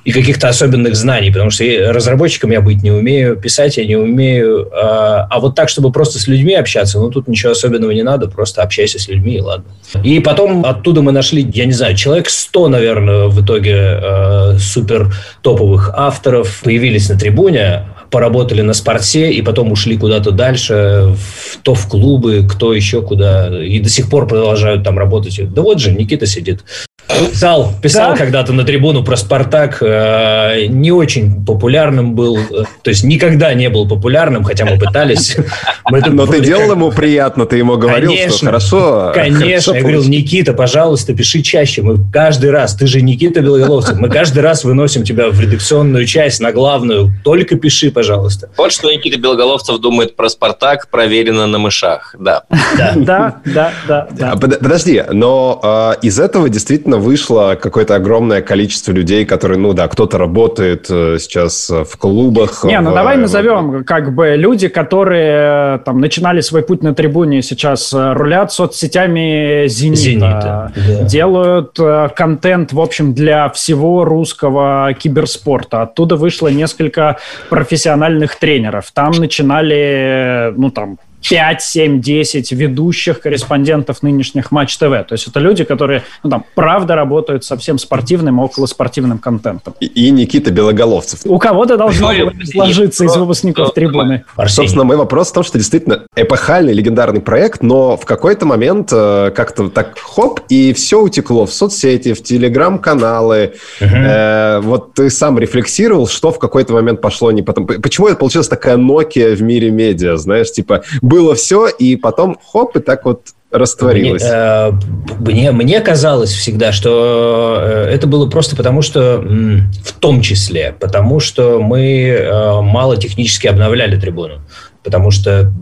и каких-то особенных знаний, потому что разработчиком я быть не умею, писать я не умею, а, а вот так, чтобы просто с людьми общаться, ну, тут ничего особенного не надо, просто общайся с людьми, и ладно. И потом оттуда мы нашли, я не знаю, человек 100, наверное, в итоге э, супер топовых авторов появились на трибуне, поработали на спорте и потом ушли куда-то дальше, в, то в клубы, кто еще куда, и до сих пор продолжают там работать. Да вот же, Никита сидит. Писал, писал да? когда-то на трибуну про Спартак, э, не очень популярным был, э, то есть никогда не был популярным, хотя мы пытались. Но ты делал ему приятно, ты ему говорил, что хорошо. Конечно, я говорил, Никита, пожалуйста, пиши чаще, мы каждый раз, ты же Никита Белоголовцев, мы каждый раз выносим тебя в редакционную часть, на главную, только пиши, пожалуйста. Вот что Никита Белоголовцев думает про Спартак, проверено на мышах, да. Да, да, да. А, подожди, но а, из этого действительно вышло какое-то огромное количество людей, которые, ну да, кто-то работает э, сейчас в клубах. Не, ну давай назовем как бы люди, которые э, там начинали свой путь на трибуне, сейчас э, рулят соцсетями Зенита, Зенита да. делают контент, в общем, для всего русского киберспорта. Оттуда вышло несколько профессиональных тренеров. Там начинали, ну там, 5, 7, 10 ведущих корреспондентов нынешних Матч ТВ. То есть это люди, которые, ну, там, правда работают со всем спортивным и околоспортивным контентом. И, и Никита Белоголовцев. У кого-то должно сложиться из выпускников трибуны. Собственно, мой вопрос в том, что действительно эпохальный, легендарный проект, но в какой-то момент э, как-то так хоп, и все утекло в соцсети, в телеграм-каналы. Э, вот ты сам рефлексировал, что в какой-то момент пошло не потом. Почему это получилась такая Nokia в мире медиа, знаешь, типа было все, и потом хоп, и так вот растворилось. Мне, э, мне, мне казалось всегда, что э, это было просто потому, что, в том числе, потому что мы э, мало технически обновляли трибуну. Потому что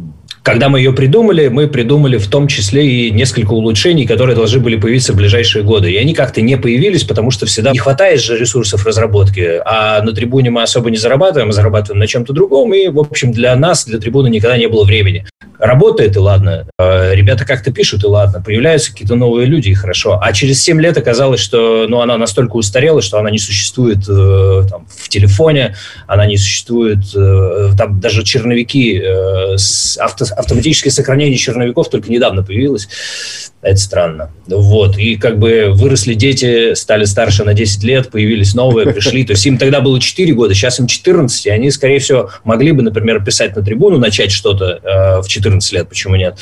когда мы ее придумали, мы придумали в том числе и несколько улучшений, которые должны были появиться в ближайшие годы. И они как-то не появились, потому что всегда не хватает же ресурсов разработки. А на трибуне мы особо не зарабатываем, мы зарабатываем на чем-то другом. И, в общем, для нас, для трибуны никогда не было времени. Работает, и ладно. Э, ребята как-то пишут, и ладно. Появляются какие-то новые люди, и хорошо. А через 7 лет оказалось, что ну, она настолько устарела, что она не существует э, там, в телефоне, она не существует, э, там даже черновики, э, авто, автоматическое сохранение черновиков только недавно появилось. Это странно. Вот. И как бы выросли дети, стали старше на 10 лет, появились новые, пришли. То есть им тогда было 4 года, сейчас им 14, и они, скорее всего, могли бы, например, писать на трибуну, начать что-то э, в 14 лет, почему нет?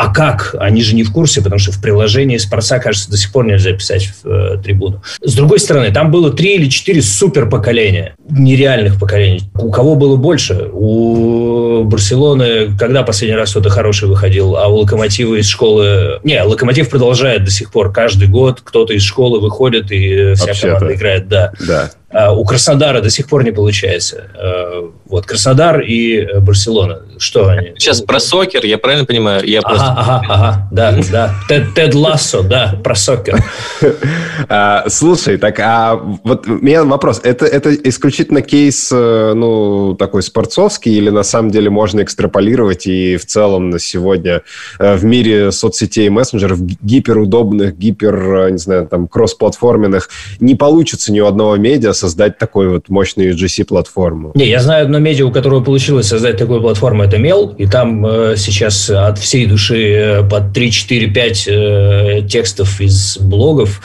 А как? Они же не в курсе, потому что в приложении Спорца, кажется, до сих пор нельзя писать в э, трибуну. С другой стороны, там было три или четыре супер поколения, нереальных поколений. У кого было больше? У Барселоны, когда последний раз кто-то хороший выходил, а у Локомотива из школы... Не, Локомотив продолжает до сих пор. Каждый год кто-то из школы выходит, и вся Вообще-то. команда играет, да. Да. А у Краснодара до сих пор не получается. А, вот Краснодар и э, Барселона. Что они? Сейчас про сокер, я правильно понимаю? Я ага, просто... ага, ага, да, да. Тед, Тед Лассо, да, про сокер. А, слушай, так, а вот у меня вопрос. Это, это исключительно кейс, э, ну, такой спортсовский, или на самом деле можно экстраполировать и в целом на сегодня э, в мире соцсетей и мессенджеров гиперудобных, гипер, не знаю, там, кроссплатформенных не получится ни у одного медиа создать такой вот мощную UGC-платформу? Не, я знаю одно медиа, у которого получилось создать такую платформу, это Мел, и там э, сейчас от всей души э, под 3, 4, 5 э, текстов из блогов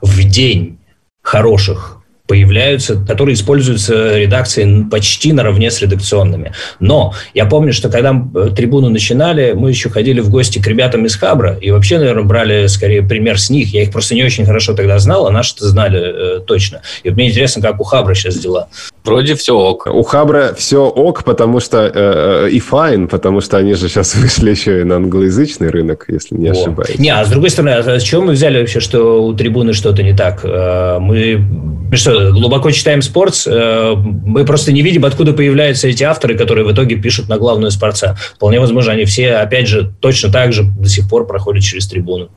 в день хороших появляются, которые используются редакцией почти наравне с редакционными. Но я помню, что когда э, трибуну начинали, мы еще ходили в гости к ребятам из Хабра, и вообще, наверное, брали скорее пример с них. Я их просто не очень хорошо тогда знал, а наши-то знали э, точно. И вот мне интересно, как у Хабра сейчас дела. Вроде все ок. У Хабра все ок, потому что э, э и файн, потому что они же сейчас вышли еще и на англоязычный рынок, если не О. ошибаюсь. Не, а с другой стороны, а с чего мы взяли вообще, что у трибуны что-то не так? Мы что, глубоко читаем спорт, э, мы просто не видим, откуда появляются эти авторы, которые в итоге пишут на главную спорца. Вполне возможно, они все, опять же, точно так же до сих пор проходят через трибуну.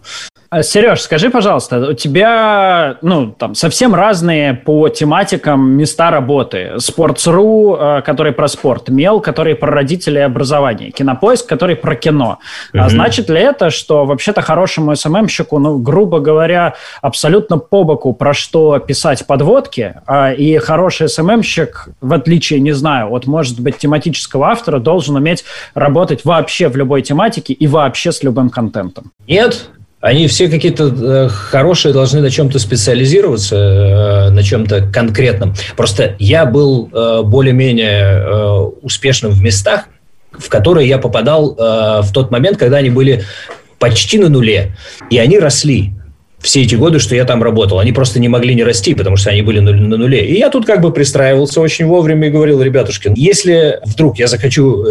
А, Сереж, скажи, пожалуйста, у тебя ну, там, совсем разные по тематикам места работы. Sports.ru, э, который про спорт, Мел, который про родителей и образование, Кинопоиск, который про кино. Mm-hmm. А значит ли это, что вообще-то хорошему СММщику, ну, грубо говоря, абсолютно по боку про что писать подводки, а, и хороший СММщик, в отличие, не знаю, от, может быть, тематического автора, должен уметь работать вообще в любой тематике и вообще с любым контентом? Нет, они все какие-то э, хорошие, должны на чем-то специализироваться, э, на чем-то конкретном. Просто я был э, более-менее успешным в местах, в которые я попадал в тот момент, когда они были почти на нуле, и они росли все эти годы, что я там работал. Они просто не могли не расти, потому что они были на нуле. И я тут как бы пристраивался очень вовремя и говорил, ребятушки, если вдруг я захочу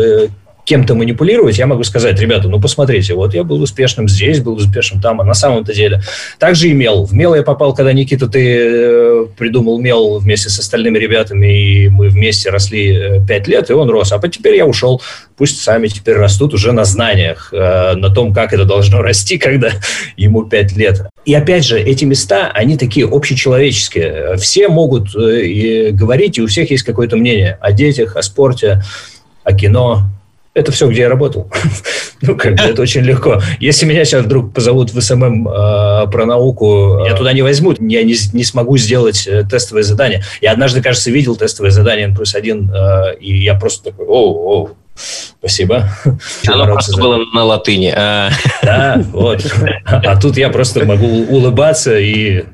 кем-то манипулировать, я могу сказать, ребята, ну посмотрите, вот я был успешным здесь, был успешным там, а на самом-то деле. Также и мел. В мел я попал, когда Никита, ты э, придумал мел вместе с остальными ребятами, и мы вместе росли э, пять лет, и он рос. А теперь я ушел. Пусть сами теперь растут уже на знаниях, э, на том, как это должно расти, когда ему пять лет. И опять же, эти места, они такие общечеловеческие. Все могут говорить, и у всех есть какое-то мнение о детях, о спорте, о кино, это все, где я работал. ну, как бы это очень легко. Если меня сейчас вдруг позовут в СММ э, про науку, я туда не возьмут, я не, не смогу сделать э, тестовое задание. Я однажды, кажется, видел тестовое задание N плюс один, э, и я просто такой, оу, оу, Спасибо. Оно просто за... было на латыни. А... Да, вот. А тут я просто могу улыбаться и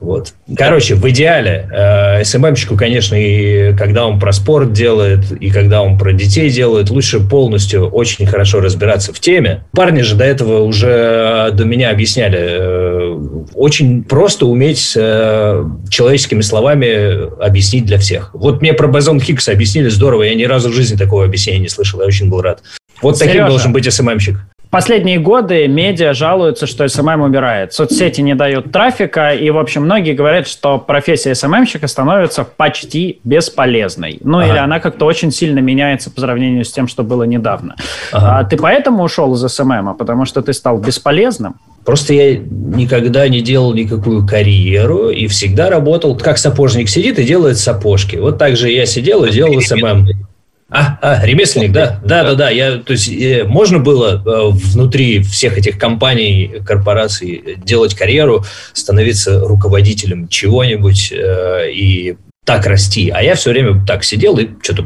вот. Короче, в идеале э, СММщику, конечно, и когда он про спорт делает, и когда он про детей делает, лучше полностью очень хорошо разбираться в теме. Парни же до этого уже до меня объясняли. Э, очень просто уметь э, человеческими словами объяснить для всех. Вот мне про бозон Хиггса объяснили здорово. Я ни разу в жизни такого объяснения не слышал. Я очень был рад. Вот Сережа, таким должен быть СММщик последние годы медиа жалуются, что СММ умирает. Соцсети не дают трафика, и, в общем, многие говорят, что профессия СММщика становится почти бесполезной. Ну, ага. или она как-то очень сильно меняется по сравнению с тем, что было недавно. Ага. А ты поэтому ушел из СММа, потому что ты стал бесполезным? Просто я никогда не делал никакую карьеру и всегда работал, как сапожник сидит и делает сапожки. Вот так же я сидел и делал СММ. А, а, ремесленник, да, да, да, да. Я, то есть э, можно было э, внутри всех этих компаний, корпораций делать карьеру, становиться руководителем чего-нибудь э, и так расти. А я все время так сидел и что-то...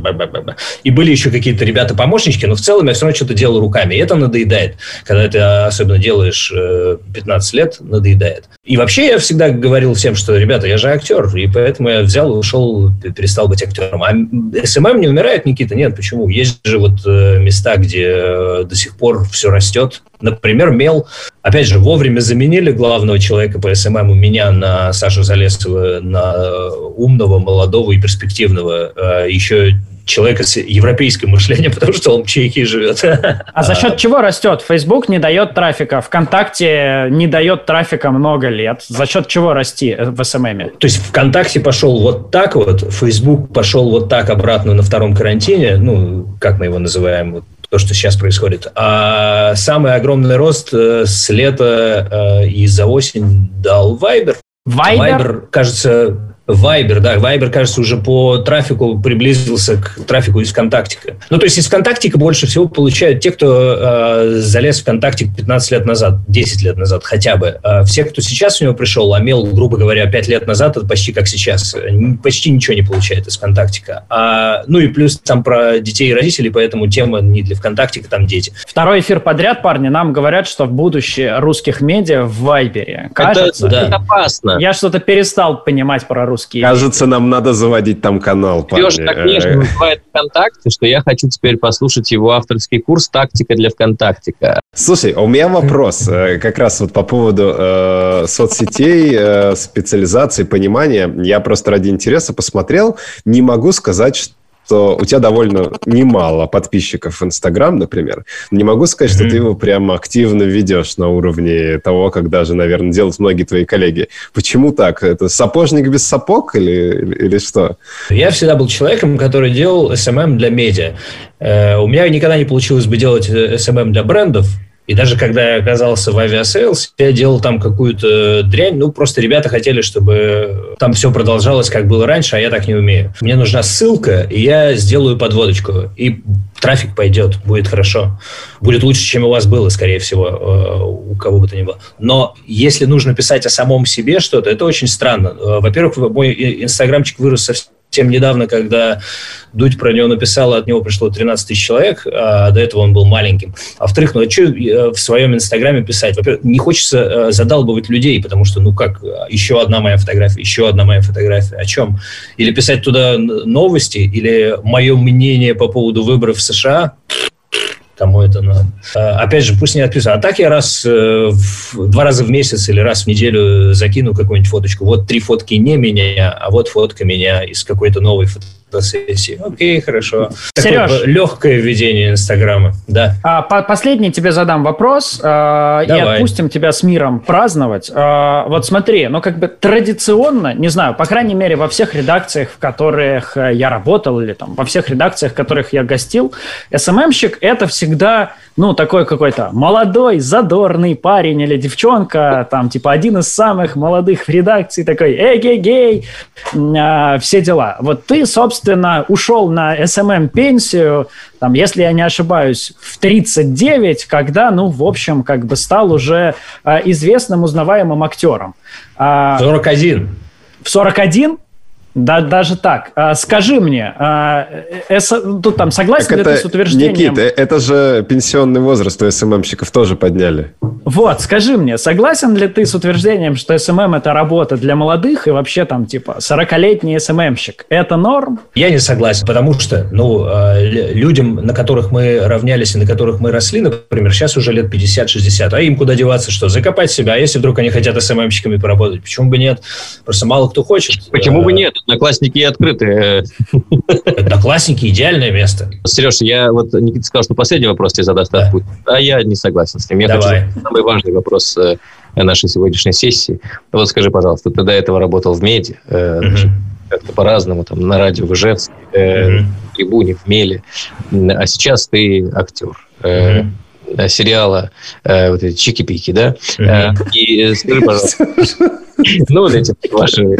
И были еще какие-то ребята-помощнички, но в целом я все равно что-то делал руками. И это надоедает. Когда ты особенно делаешь 15 лет, надоедает. И вообще я всегда говорил всем, что, ребята, я же актер, и поэтому я взял ушел, перестал быть актером. А СММ не умирает, Никита? Нет, почему? Есть же вот э, места, где э, до сих пор все растет. Например, Мел. Опять же, вовремя заменили главного человека по СММ у меня на Сашу Залесова, на э, умного, молодого и перспективного. Еще человека с европейским мышлением, потому что он в Чехии живет. А за счет чего растет? Facebook не дает трафика, ВКонтакте не дает трафика много лет. За счет чего расти в СММе? То есть ВКонтакте пошел вот так вот, Facebook пошел вот так обратно на втором карантине, ну, как мы его называем, вот то, что сейчас происходит. А самый огромный рост э, с лета э, и за осень дал Viber. Viber? Viber, кажется, Вайбер, да, Вайбер, кажется, уже по трафику приблизился к трафику из ВКонтактика. Ну, то есть из ВКонтактика больше всего получают те, кто э, залез в ВКонтактик 15 лет назад, 10 лет назад хотя бы. А все, кто сейчас у него пришел, амел, грубо говоря, 5 лет назад, это почти как сейчас. Почти ничего не получает из ВКонтактика. А, ну и плюс там про детей и родителей, поэтому тема не для ВКонтактика, там дети. Второй эфир подряд, парни, нам говорят, что в будущее русских медиа в Вайбере. Кажется, это, да. опасно. Я что-то перестал понимать про русские. Кажется, нам надо заводить там канал. Леша так нежно э. называет ВКонтакте, что я хочу теперь послушать его авторский курс «Тактика для ВКонтактика». Слушай, у меня вопрос э, как раз вот по поводу э, соцсетей, э, специализации, понимания. Я просто ради интереса посмотрел. Не могу сказать, что что у тебя довольно немало подписчиков в Инстаграм, например. Не могу сказать, mm-hmm. что ты его прямо активно ведешь на уровне того, как даже, наверное, делают многие твои коллеги. Почему так? Это сапожник без сапог или, или что? Я всегда был человеком, который делал SMM для медиа. Э, у меня никогда не получилось бы делать SMM для брендов, и даже когда я оказался в Aviasales, я делал там какую-то дрянь. Ну, просто ребята хотели, чтобы там все продолжалось, как было раньше, а я так не умею. Мне нужна ссылка, и я сделаю подводочку. И трафик пойдет, будет хорошо. Будет лучше, чем у вас было, скорее всего, э, у кого бы то ни было. Но если нужно писать о самом себе что-то, это очень странно. Э, во-первых, мой инстаграмчик вырос совсем тем недавно, когда Дудь про него написал, от него пришло 13 тысяч человек, а до этого он был маленьким. А во-вторых, ну а что э, в своем инстаграме писать? Во-первых, не хочется э, задалбывать людей, потому что, ну как, еще одна моя фотография, еще одна моя фотография. О чем? Или писать туда новости, или мое мнение по поводу выборов в США, кому это надо. А, опять же, пусть не отписывают. А так я раз, э, в, два раза в месяц или раз в неделю закину какую-нибудь фоточку. Вот три фотки не меня, а вот фотка меня из какой-то новой фотографии фотосессии. Окей, хорошо. Сереж. Такое легкое введение Инстаграма, да. А, по последний тебе задам вопрос, э, и отпустим тебя с миром праздновать. Э, вот смотри, ну как бы традиционно, не знаю, по крайней мере во всех редакциях, в которых э, я работал, или там во всех редакциях, в которых я гостил, СММщик это всегда, ну, такой какой-то молодой, задорный парень или девчонка, там, типа, один из самых молодых в редакции, такой, эгей-гей, э, все дела. Вот ты, собственно, ушел на SMM-пенсию, там, если я не ошибаюсь, в 39, когда, ну, в общем, как бы стал уже э, известным, узнаваемым актером. 41. В 41? Да, даже так. А, скажи мне, а, э, тут там согласен так ли это, ты с утверждением? Никит, это же пенсионный возраст у СММщиков тоже подняли. Вот, скажи мне, согласен ли ты с утверждением, что СММ – это работа для молодых и вообще там типа 40-летний СММщик? Это норм? Я не согласен, потому что, ну, а, людям, на которых мы равнялись и на которых мы росли, например, сейчас уже лет 50-60, а им куда деваться, что? Закопать себя, а если вдруг они хотят СММщиками поработать? Почему бы нет? Просто мало кто хочет. Почему бы нет? Одноклассники открыты. Одноклассники – идеальное место. Сереж, я вот Никита сказал, что последний вопрос тебе задаст. Да. А я не согласен с ним. Я Давай. хочу самый важный вопрос э, нашей сегодняшней сессии. Вот скажи, пожалуйста, ты до этого работал в меди, угу. как-то по-разному, там, на радио в Ижевске, угу. в Трибуне, в Меле, а сейчас ты актер. Угу сериала вот эти Чики-Пики, да? Mm-hmm. И скажи, пожалуйста, Ну, вот эти ваши...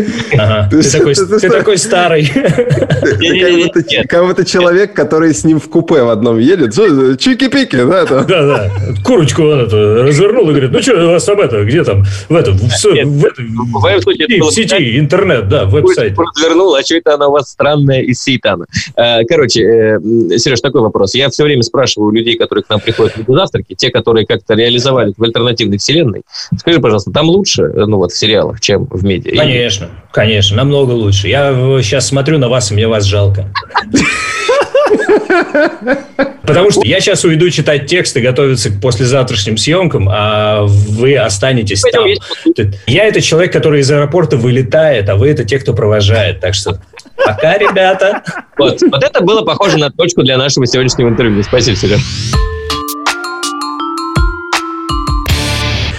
Ты такой старый. Как будто человек, который с ним в купе в одном едет. Чики-пики, да? Да, да. Курочку он это развернул и говорит, ну что у вас там это, где там, в этом, в сети, интернет, да, веб-сайт. Развернул, а что это она у вас странная из сейтана? Э, короче, э, Сереж, такой вопрос. Я все время спрашиваю у людей, которые к нам приходят на завтраки, те, которые как-то реализовали в альтернативной вселенной, скажи, пожалуйста, там лучше, ну вот в сериалах, чем в медиа? Конечно, конечно, намного лучше. Я сейчас смотрю на вас, и мне вас жалко. Потому что я сейчас уйду читать тексты, готовиться к послезавтрашним съемкам, а вы останетесь там. Я это человек, который из аэропорта вылетает, а вы это те, кто провожает. Так что пока, ребята. Вот, вот это было похоже на точку для нашего сегодняшнего интервью. Спасибо, Сереж.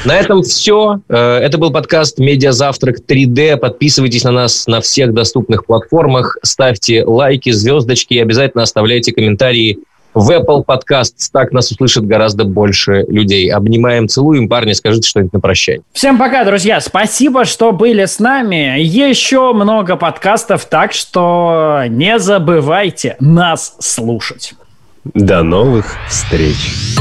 На этом все. Э, это был подкаст «Медиазавтрак 3D». Подписывайтесь на нас на всех доступных платформах, ставьте лайки, звездочки и обязательно оставляйте комментарии в Apple Podcasts. Так нас услышит гораздо больше людей. Обнимаем, целуем. Парни, скажите что-нибудь на прощание. Всем пока, друзья. Спасибо, что были с нами. Еще много подкастов, так что не забывайте нас слушать. До новых встреч.